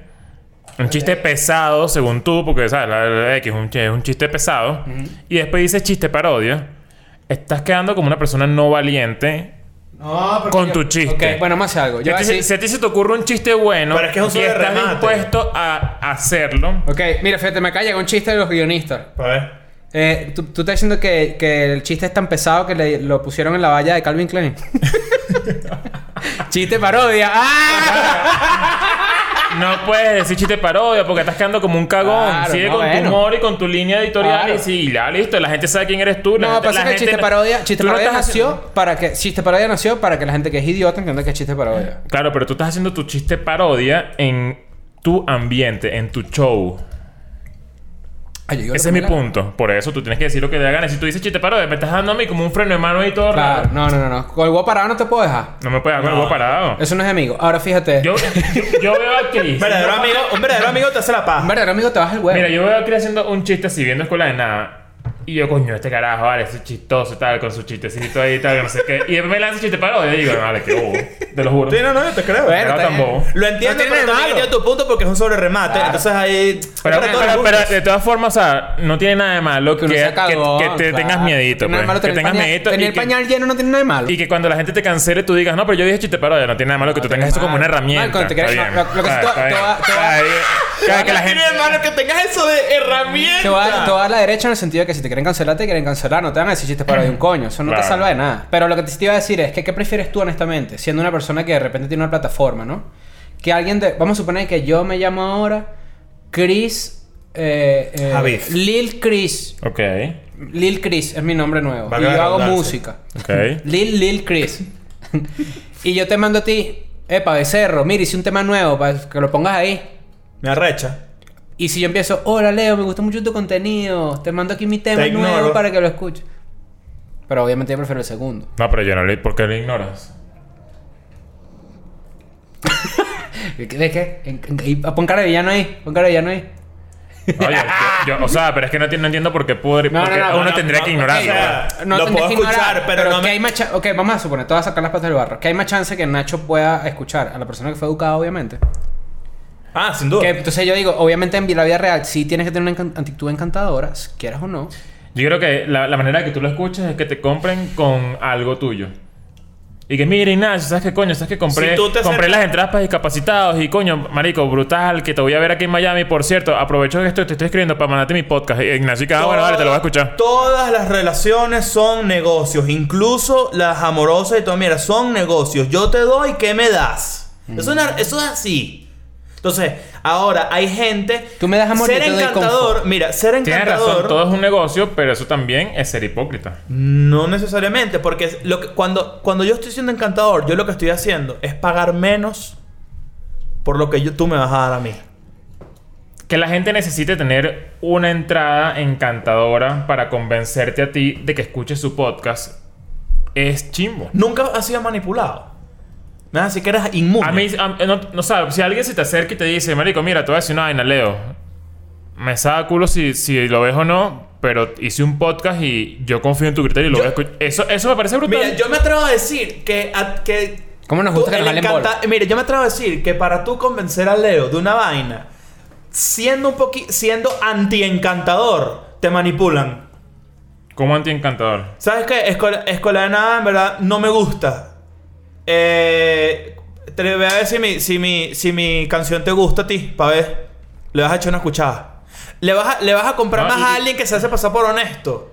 un chiste pesado, según tú, porque sabes, la, la X es un, es un chiste pesado, y después dices chiste parodia, estás quedando como una persona no valiente No, porque con yo- tu chiste. Ok, bueno, hacer algo. Si Yo a, voy ti, a decir- si a ti se te ocurre un chiste bueno Pero es que es un y estás sobreremate. dispuesto a hacerlo, Ok, mira, fíjate, me acaba de llegar un chiste de los guionistas. A ver. Eh, ¿tú, tú estás diciendo que, que el chiste es tan pesado que le, lo pusieron en la valla de Calvin Klein. chiste parodia. ¡Ah! no puedes decir chiste parodia porque estás quedando como un cagón. Claro, Sigue no, con bueno. tu humor y con tu línea editorial Claro. y sí, ya listo, la gente sabe quién eres tú. la No, gente- pasa la que el gente chiste parodia, chiste no parodia nació haciendo- para que chiste parodia nació para que la gente que es idiota entienda que es chiste parodia. Claro, pero tú estás haciendo tu chiste parodia en tu ambiente, en tu show. Ay, yo digo Ese es mi punto. Por eso tú tienes que decir lo que te da gana. Si tú dices chiste parodia, me estás dando a mí como un freno de mano ahí todo Claro, raro. no, no, no, no. Con el huevo parado no te puedo dejar. No me puedes dar con el huevo parado. Eso no es amigo. Ahora fíjate. Yo, yo, yo veo a Chris. Un verdadero amigo, un verdadero amigo te hace la Un paja. verdadero amigo te baja el huevo. Mira, yo veo a Chris haciendo un chiste así, viendo escuela de nada. Y yo, coño, este carajo, vale, ese chistoso y tal, con su chistecito ahí y tal, no sé qué. Y después me lanza chiste parodia y digo, vale, qué bobo. Te lo juro. Sí, no, no, yo te creo. Bueno, tan bobo. Lo entiendo, No tiene pero también entiendo tu punto porque es un sobre remate. Entonces ahí. Pero, pero- pero gustos. de todas formas, o sea, no tiene nada de malo que, que, te claro. tengas miedito, pues. malo Que tengas pañal- miedito. Tener y el que- pañal lleno no tiene nada de malo. Y que cuando la gente te cancele tú digas, no, pero yo dije chiste parodia, no tiene nada de malo que tú tengas esto como una herramienta. Lo- lo que Te va- te va- que la No gente. tiene hermano que tengas eso de herramienta. Te voy, a, te dar la derecha en el sentido de que si te quieren cancelar, te quieren cancelar. No te van a decir chistes para de un coño. Eso no Claro. te salva de nada. Pero lo que te, te iba a decir es que, ¿qué prefieres tú, honestamente? Siendo una persona que de repente tiene una plataforma, ¿no? Que alguien de... Vamos a suponer que yo me llamo ahora Chris... Eh, eh, Javif. Lil Chris. Ok. Lil Chris es mi nombre nuevo. Y yo hago música. Ok. Lil Lil Chris. y yo te mando a ti... Epa, becerro, mira, hice un tema nuevo para que lo pongas ahí. Me arrecha. Y si yo empiezo, hola Leo, me gusta mucho tu contenido, te mando aquí mi tema Te nuevo ignoro. para que lo escuches. Pero obviamente yo prefiero el segundo. No, pero yo no le... ¿Por qué le ignoras? ¿De qué? En- en- y- pon cara de villano ahí, pon cara de villano ahí. Oye, yo, yo- o sea, pero es que no, enti- no entiendo por qué puedo, No, porque no, no, uno no, tendría no, que no, ignorarlo. o sea, pues. Lo puedo que ignorar, escuchar, pero no que me- hay más cha- Ok, vamos a suponer, te voy a sacar las patas del barro. Que hay más chance que Nacho pueda escuchar a la persona que fue educada, obviamente. Ah, sin duda. Que, entonces yo digo, obviamente en la vida real sí tienes que tener una actitud encantadora, si quieras o no. Yo creo que la, la manera que tú lo escuches es que te compren con algo tuyo. Y que mire, Ignacio, ¿sabes qué coño? ¿Sabes que compré, Si tú te compré las entradas para discapacitados? Y coño, marico, brutal, que te voy a ver aquí en Miami. Por cierto, aprovecho que esto te estoy escribiendo para mandarte mi podcast. Y Ignacio, que, ah, bueno, vale, te lo voy a escuchar. Todas las relaciones son negocios, incluso las amorosas y todo. Mira, son negocios. Yo te doy, ¿qué me das? Mm. Eso, es una- eso es así. Entonces, ahora hay gente. Tú me das amor, Ser encantador, mira, ser Tienes encantador. razón, todo es un negocio, pero eso también es ser hipócrita. No necesariamente, porque lo que, cuando, cuando yo estoy siendo encantador, yo lo que estoy haciendo es pagar menos por lo que yo, tú me vas a dar a mí. Que la gente necesite tener una entrada encantadora para convencerte a ti de que escuches su podcast es chimbo. Nunca has sido manipulado. Nada, así que eres inmune. A mí, a- no, no sabes, si alguien se te acerca y te dice, Marico, mira, te voy a decir una vaina, Leo. Me saca culo si, si lo ves o no, pero hice un podcast y yo confío en tu criterio y lo Yo- voy a escuchar. Eso, eso me parece brutal. Mira, yo me atrevo a decir que. a- que ¿Cómo nos gusta tú- que nos encanta-? Mira, yo me atrevo a decir que para tú convencer a Leo de una vaina, siendo un poquito. siendo anti-encantador, te manipulan. Como anti-encantador. ¿Sabes qué? Escuela, Escuela de Nada, en verdad, no me gusta. Eh, te voy a ver si mi, si, mi, si mi canción te gusta a ti, para ver. Le vas a echar una escuchada. Le vas a, le vas a comprar No, más y- a alguien que se hace pasar por honesto.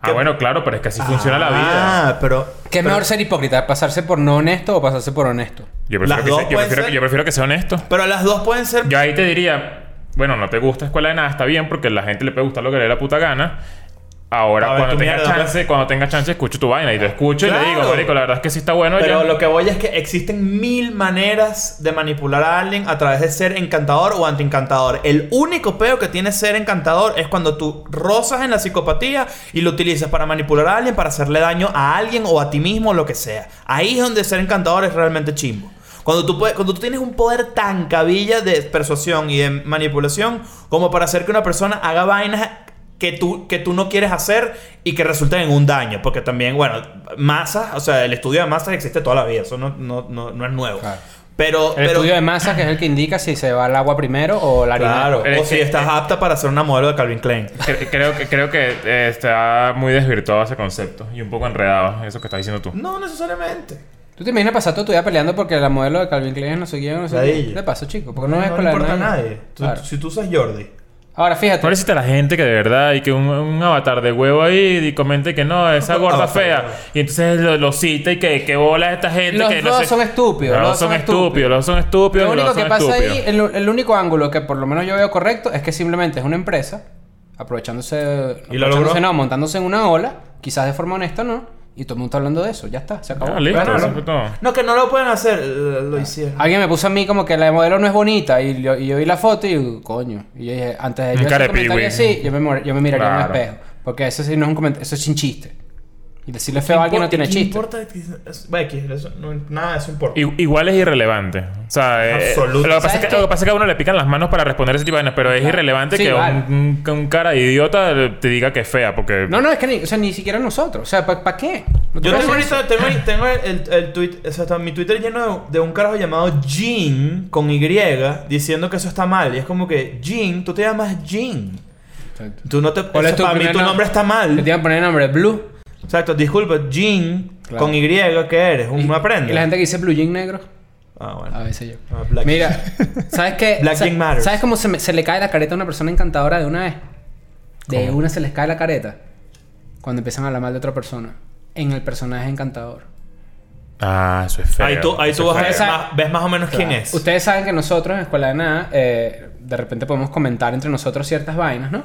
Ah, bueno, claro, pero es que así funciona la vida. Ah, pero. ¿Qué es pero- mejor ser hipócrita? ¿Pasarse por no honesto o pasarse por honesto? Yo Las prefiero, que dos sea, yo, pueden prefiero, ser- yo prefiero que sea honesto. Pero las dos pueden ser. Yo ahí te diría, bueno, no te gusta Escuela de Nada, está bien, porque a la gente le puede gustar lo que le dé la puta gana. Ahora, ver, cuando tenga mierda, chance, pues. cuando tenga chance, escucho tu vaina. Y lo escucho y le digo, marico, la verdad es que sí está bueno Pero ya. lo que voy es que existen mil maneras de manipular a alguien a través de ser encantador o anti-encantador. El único peo que tiene ser encantador es cuando tú rozas en la psicopatía y lo utilizas para manipular a alguien, para hacerle daño a alguien o a ti mismo o lo que sea. Ahí es donde ser encantador es realmente chimbo. Cuando tú, puedes, cuando tú tienes un poder tan cabilla de persuasión y de manipulación como para hacer que una persona haga vainas que tú, que tú no quieres hacer y que resulten en un daño. Porque también, bueno, masas, o sea, el estudio de masas existe toda la vida. Eso no, no, no, no es nuevo. Claro. Pero, El pero estudio de masa, que es el que indica si se va al agua primero o la harina. claro, Es o que- si estás apta para ser una modelo de Calvin Klein. Cre- Creo que, creo que eh, está muy desvirtuado ese concepto y un poco enredado eso que estás diciendo tú. No necesariamente. ¿Tú te imaginas pasar toda tu vida peleando porque la modelo de Calvin Klein no sé quién, no sé qué? ¿Qué pasa, chico? Porque no, es le escuela de importa a nadie. Tú- Claro. Si tú usas Jordi. Ahora, fíjate. ¿Cuál es la gente que de verdad y que un, un avatar de huevo ahí y comente que no, esa gorda Avatar, fea? Y entonces lo, lo cita y que, que bola esta gente Los que no dos sé- son estúpidos, Los dos son estúpidos, estúpidos. los dos son estúpidos. Lo los único que pasa ahí, estúpidos. el, el único ángulo que por lo menos yo veo correcto es que simplemente es una empresa aprovechándose, ¿Y lo aprovechándose logró? no, montándose en una ola, quizás de forma honesta no, y todo el mundo está hablando de eso, ya está, se acabó. Ah, listo, eso no. fue todo. No, que no lo pueden hacer. eh, Lo hicieron. Alguien me puso a mí como que la modelo no es bonita y yo, y yo vi la foto y coño, y yo dije, antes de Un yo hacer carepiwi. comentario así, yo me, mor- yo me miraría en Claro. el espejo, porque eso sí no es un comentario, eso es sin chiste. Y decirle feo a alguien no tiene ¿Qué chiste. importa? que- es- va, X, eso no- nada de eso importa. I- Igual es irrelevante. O sea, eh, lo, que pasa es ¿Sabes que, lo que pasa es que a uno le pican las manos para responder ese tipo de vainas, pero es irrelevante Sí, que vale. un, un- que un cara de idiota te diga que es fea, porque. No, no, es que ni, o sea, ni siquiera nosotros, o sea, ¿para qué? No te Yo tengo, hacer ahorita, tengo, tengo el, el tweet, o sea, está mi Twitter lleno de, de un carajo llamado Jean con Y diciendo que eso está mal. Y es como que, Jean, tú te llamas Jean. Tú no te. ¿Cuál eso es tu para mí tu nom- nombre está Le mal. te iban a poner el nombre Blue. Exacto, disculpa, Jean Claro. con Y, ¿qué eres? ¿Un Y- aprende? Y la gente que dice Blue Jean negro. Ah, bueno. A veces yo. Ah, Black Mira, ¿sabes qué? Black Jean matters. ¿Sabes cómo se, me- se le cae la careta a una persona encantadora de una vez? De ¿Cómo? una se les cae la careta. Cuando empiezan a hablar mal de otra persona. En el personaje encantador. Ah, eso es feo. Ahí tú, ahí tú es vas a feo. ver feo. más, ves más o menos quién es. Ustedes saben que nosotros en Escuela de Nada, eh, de repente podemos comentar entre nosotros ciertas vainas, ¿no?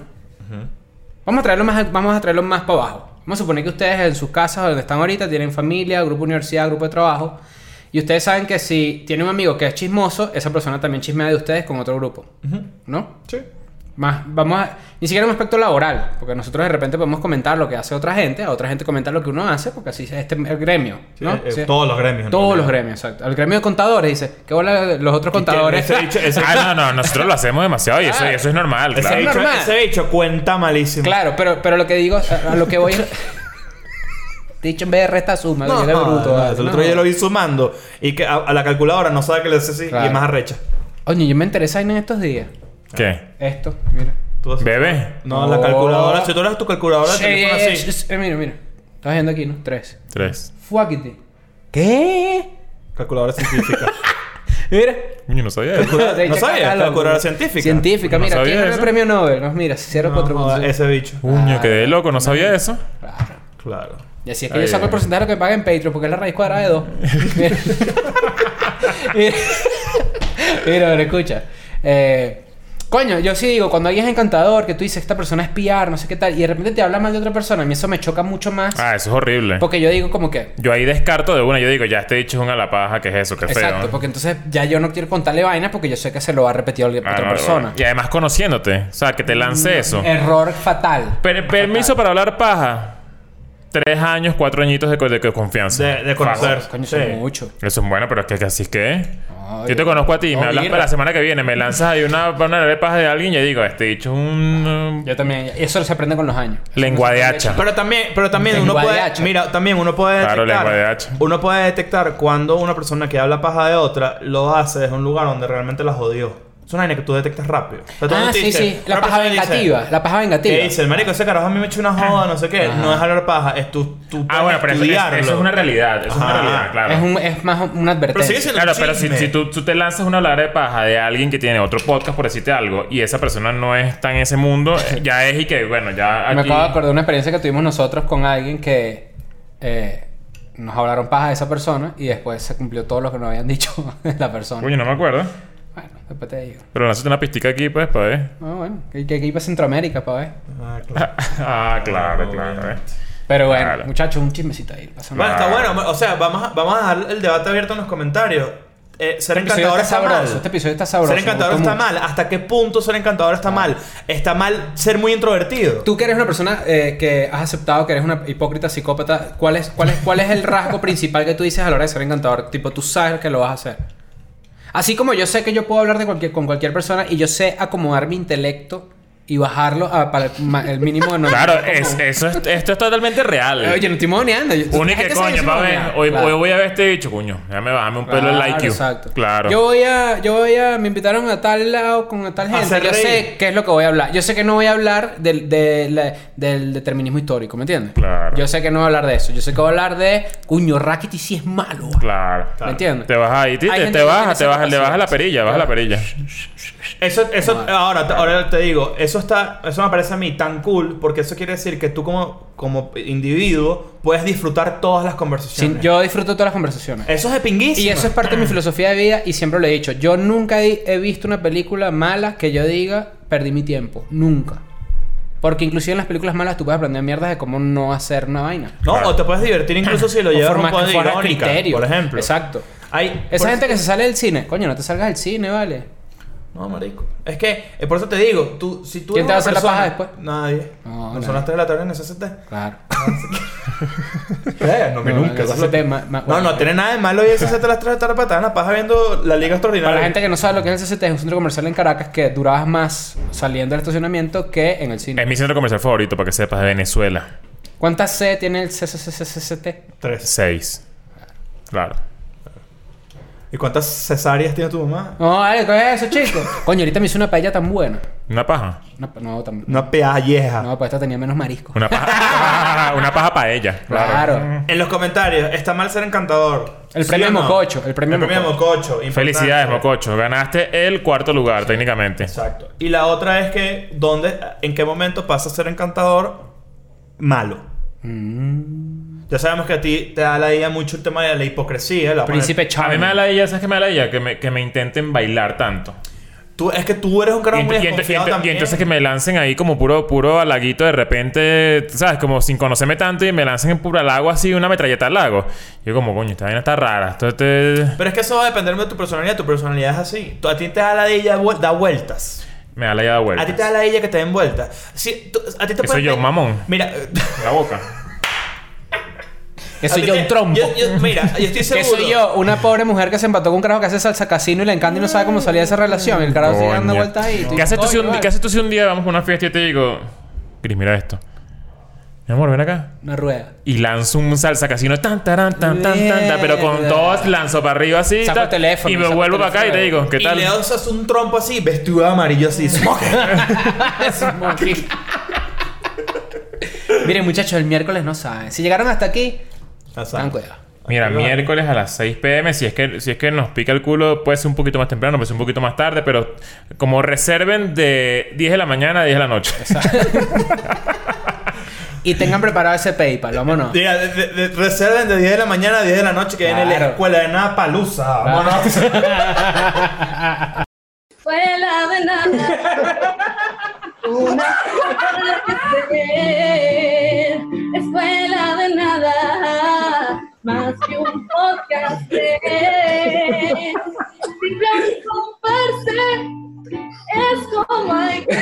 Vamos a traerlo más, vamos a traerlo más para abajo. Vamos a suponer que ustedes en sus casas donde están ahorita tienen familia, grupo de universidad, grupo de trabajo. Y ustedes saben que si tiene un amigo que es chismoso, esa persona también chismea de ustedes con otro grupo. ¿No? Sí. Más, vamos a, ni siquiera en un aspecto laboral, porque nosotros de repente podemos comentar lo que hace otra gente, a otra gente comentar lo que uno hace, porque así es este el gremio, ¿no? Eh, eh, Sí. Todos los gremios. Todos los gremios, exacto. El gremio de contadores dice, ¿qué bola los otros contadores? Ese bicho, ese, Ah, no, no, nosotros lo hacemos demasiado y eso, y eso es normal, ese claro. es bicho- normal. ese bicho cuenta malísimo. Claro, pero, pero lo que digo, a, a lo que voy es... Dicho en vez de resta suma, No, no, bruto. no, el otro No. día lo vi sumando y que a, a la calculadora no sabe que le hace así y es más arrecha. Oye, yo me interesé en estos días. ¿Qué? Esto, mira. Tú haces- ¿Bebé? No, No. la calculadora. Si tú eres tu calculadora de Sí, teléfono eh, así. eh, eh, mira, mira. Estás viendo aquí, ¿no? Tres. Tres. Fuckity. ¿Qué? Calculadora científica. Mira. Yo no sabía eso. Calculadora- ¿No loco. Calculadora científica. Científica, No mira, sabía ¿quién ganó el eso. premio Nobel? Nos mira, 0.4. No, joda, ese bicho. Coño, quedé loco, no sabía eso. Claro. Y así es que Ahí, yo saco el porcentaje de lo que paga en Patreon, porque es la raíz cuadrada de 2. mira, mira, mira, pero escucha. Eh, coño, yo sí digo, cuando alguien es encantador, que tú dices, esta persona es piar, no sé qué tal, y de repente te habla mal de otra persona, a mí eso me choca mucho más. Ah, eso es horrible. Porque yo digo como que... Yo ahí descarto de una, yo digo, ya este dicho es una la paja, ¿qué es eso? Qué feo. Exacto, porque entonces ya yo no quiero contarle vainas porque yo sé que se lo va a repetir a Ah, otra no, persona. Y además conociéndote, o sea, que te lance eso. Error fatal. Per- permiso para hablar paja. Tres años, cuatro añitos de, co- de confianza. De, de conocer. Coño, Sí. son mucho. Eso es bueno, pero es que, que así es que Yo te conozco a ti, no, me hablas para la semana que viene, me lanzas ahí una, una de paja de alguien y yo digo, este dicho es un Yo también. Eso se aprende con los años. lengua de hacha. Pero también, pero también uno Lengua puede, mira, también uno puede Claro, detectar, lengua de hacha. uno puede detectar cuando una persona que habla paja de otra lo hace desde un lugar donde realmente la jodió. Es una vaina que tú detectas rápido. O sea, tú Ah, sí, dices- sí. La paja dice- vengativa. La paja vengativa. Que dice, el marico, ese carajo a mí me echa una joda, no sé qué. No es hablar paja, es tú, tú Ah, bueno, pero eso, eso- estudiarlo. eso es una realidad, eso es una realidad, claro. Es, un, es más una Pero advertencia. sigue siendo Claro, pero si, si tú, tú te lanzas una hablar de paja de alguien que tiene otro podcast por decirte algo y esa persona no está en ese mundo, eh, ya es y que, bueno, ya Me acabo de acordar de una experiencia que tuvimos nosotros con alguien que eh, nos hablaron paja de esa persona y después se cumplió todo lo que nos habían dicho la persona. Coño, no me acuerdo. Después te digo. Pero lánzate una pistica aquí, pues, para ver. Ah, bueno, que, que, que iba a Centroamérica para ver. Ah, claro. ah, claro, claro. eh. Pero bueno, Claro. muchachos, un chismecito ahí. pasa Bueno, está bueno. O sea, vamos a, vamos a dejar el debate abierto en los comentarios. Eh, ser Este encantador está está mal. sabroso. Este episodio está sabroso. Ser encantador está mucho. mal. ¿Hasta qué punto ser encantador está mal? Está mal ser muy introvertido. Tú que eres una persona eh, que has aceptado que eres una hipócrita psicópata, ¿cuál es, cuál, es, ¿cuál es el rasgo principal que tú dices a la hora de ser encantador? Tipo, tú sabes que lo vas a hacer. Así como yo sé que yo puedo hablar de cualquier, con cualquier persona y yo sé acomodar mi intelecto y bajarlo a, para el, ma- el mínimo de no. Claro, es, eso es, esto es totalmente real. Oye, no estoy moneando. Uno que coño, pa' ver. Hoy, Claro. hoy voy a ver este bicho, coño. Déjame bajarme un pelo el Claro, IQ. Exacto. Claro. Yo voy a, yo voy a, me invitaron a tal lado con a tal gente. Yo reír. sé qué es lo que voy a hablar. Yo sé que no voy a hablar del, de del determinismo histórico, ¿me entiendes? Claro. Yo sé que no voy a hablar de eso. Yo sé que voy a hablar de, cuño, Rackety sí es malo. Claro. ¿Me entiendes? Te bajas ahí, te, te, bajas, te bajas, le bajas la perilla, bajas la perilla. Eso, eso, ahora, ahora te digo, eso está, eso me parece a mí tan cool porque eso quiere decir que tú como, como individuo puedes disfrutar todas las conversaciones. Sí, yo disfruto todas las conversaciones. Eso es de pinguísimo. Y eso es parte de mi filosofía de vida y siempre lo he dicho. Yo nunca he, visto una película mala que yo diga perdí mi tiempo. Nunca. Porque inclusive en las películas malas tú puedes aprender mierdas de cómo no hacer una vaina. No, Claro. o te puedes divertir incluso si lo llevas a un criterio. por ejemplo. Exacto. Hay, Esa gente eso- que se sale del cine, coño, no te salgas del cine, vale. No, marico. Es que, eh, por eso te digo, tú, si tú ¿Quién eres te va a hacer la paja después? Nadie. No, No, son las 3 de la tarde en SST. Claro. Eh, no, que No, nunca. SST ma- ma- no, bueno, no tiene nada de malo y SST a las 3 de la tarde para estar en la paja viendo la Liga Extraordinaria. Para la gente que no sabe lo que es el CCT, es un centro comercial en Caracas que durabas más saliendo del estacionamiento que en el cine. Es mi centro comercial favorito, para que sepas, de Venezuela. ¿Cuántas C tiene el CCCCT? 3. Seis. Claro. ¿Y cuántas cesáreas tiene tu mamá? No, vale, ¿qué es eso, chico? Coño, ahorita me hizo una paella tan buena. ¿Una paja? Una pa- no, tan... Una pealleja. No, pues esta tenía menos marisco. Una paja. una paja para ella. Claro. Claro. En los comentarios, ¿está mal ser encantador? El ¿Sí premio o no? Mococho, el premio Mococho. importante. Felicidades, Mococho. Ganaste el cuarto lugar, técnicamente. Exacto. Y la otra es que, ¿dónde, ¿en qué momento pasa a ser encantador malo? Mm. Ya sabemos que a ti te da la idea mucho el tema de la hipocresía. la Príncipe A mí Charming. me da la ella, ¿sabes qué me da la ella? Que me, que me intenten bailar tanto. Tú, es que tú eres un carajo muy y y desconfiado y entonces que me lancen ahí como puro, puro halaguito de repente, ¿sabes? Como sin conocerme tanto y me lancen en puro halago así, una metralleta al lago. Yo como, coño, esta vaina está rara. Esto te... Pero es que eso va a depender de tu personalidad. Tu personalidad es así. Tú- a ti te da la de ella vuel- da vueltas. Me da la llave vuelta. A ti te da la ella que te den vuelta. Sí, tú- a ti te pueden- yo, mamón. Mira, La boca. Que soy yo un trompo. yo- yo- mira, yo estoy Que seguro. soy yo, una pobre mujer que se empató con un carajo que hace salsa casino y le encanta y no sabe cómo salía de esa relación. El carajo sigue dando vueltas ahí. Tú ¿Qué haces, tú si un. ¿Qué haces tú si un día vamos a una fiesta y te digo, Cris, mira esto? Mi amor, ven acá. Una rueda. Y lanzo un salsa casino tan, taran, tan, tan, tan, tan, pero con todos lanzo para arriba así. Saco el teléfono, y me vuelvo para acá y te digo, ¿qué Y tal? le das un trompo así, vestido de amarillo así. smoke. Miren, muchachos, el miércoles no saben. Si llegaron hasta aquí, Mira, Aquí va. miércoles a las 6 pm, si es que si es que nos pica el culo, puede ser un poquito más temprano, puede ser un poquito más tarde, pero como reserven de 10 de la mañana a 10 de la noche. Y tengan preparado ese PayPal, vámonos. Diga, de- de- de- reserven de 10 de la mañana a 10 de la noche que viene la escuela de nada palusa. Vámonos. Escuela de nada. Una. Escuela de nada más que un podcast es simple romperse es como hay que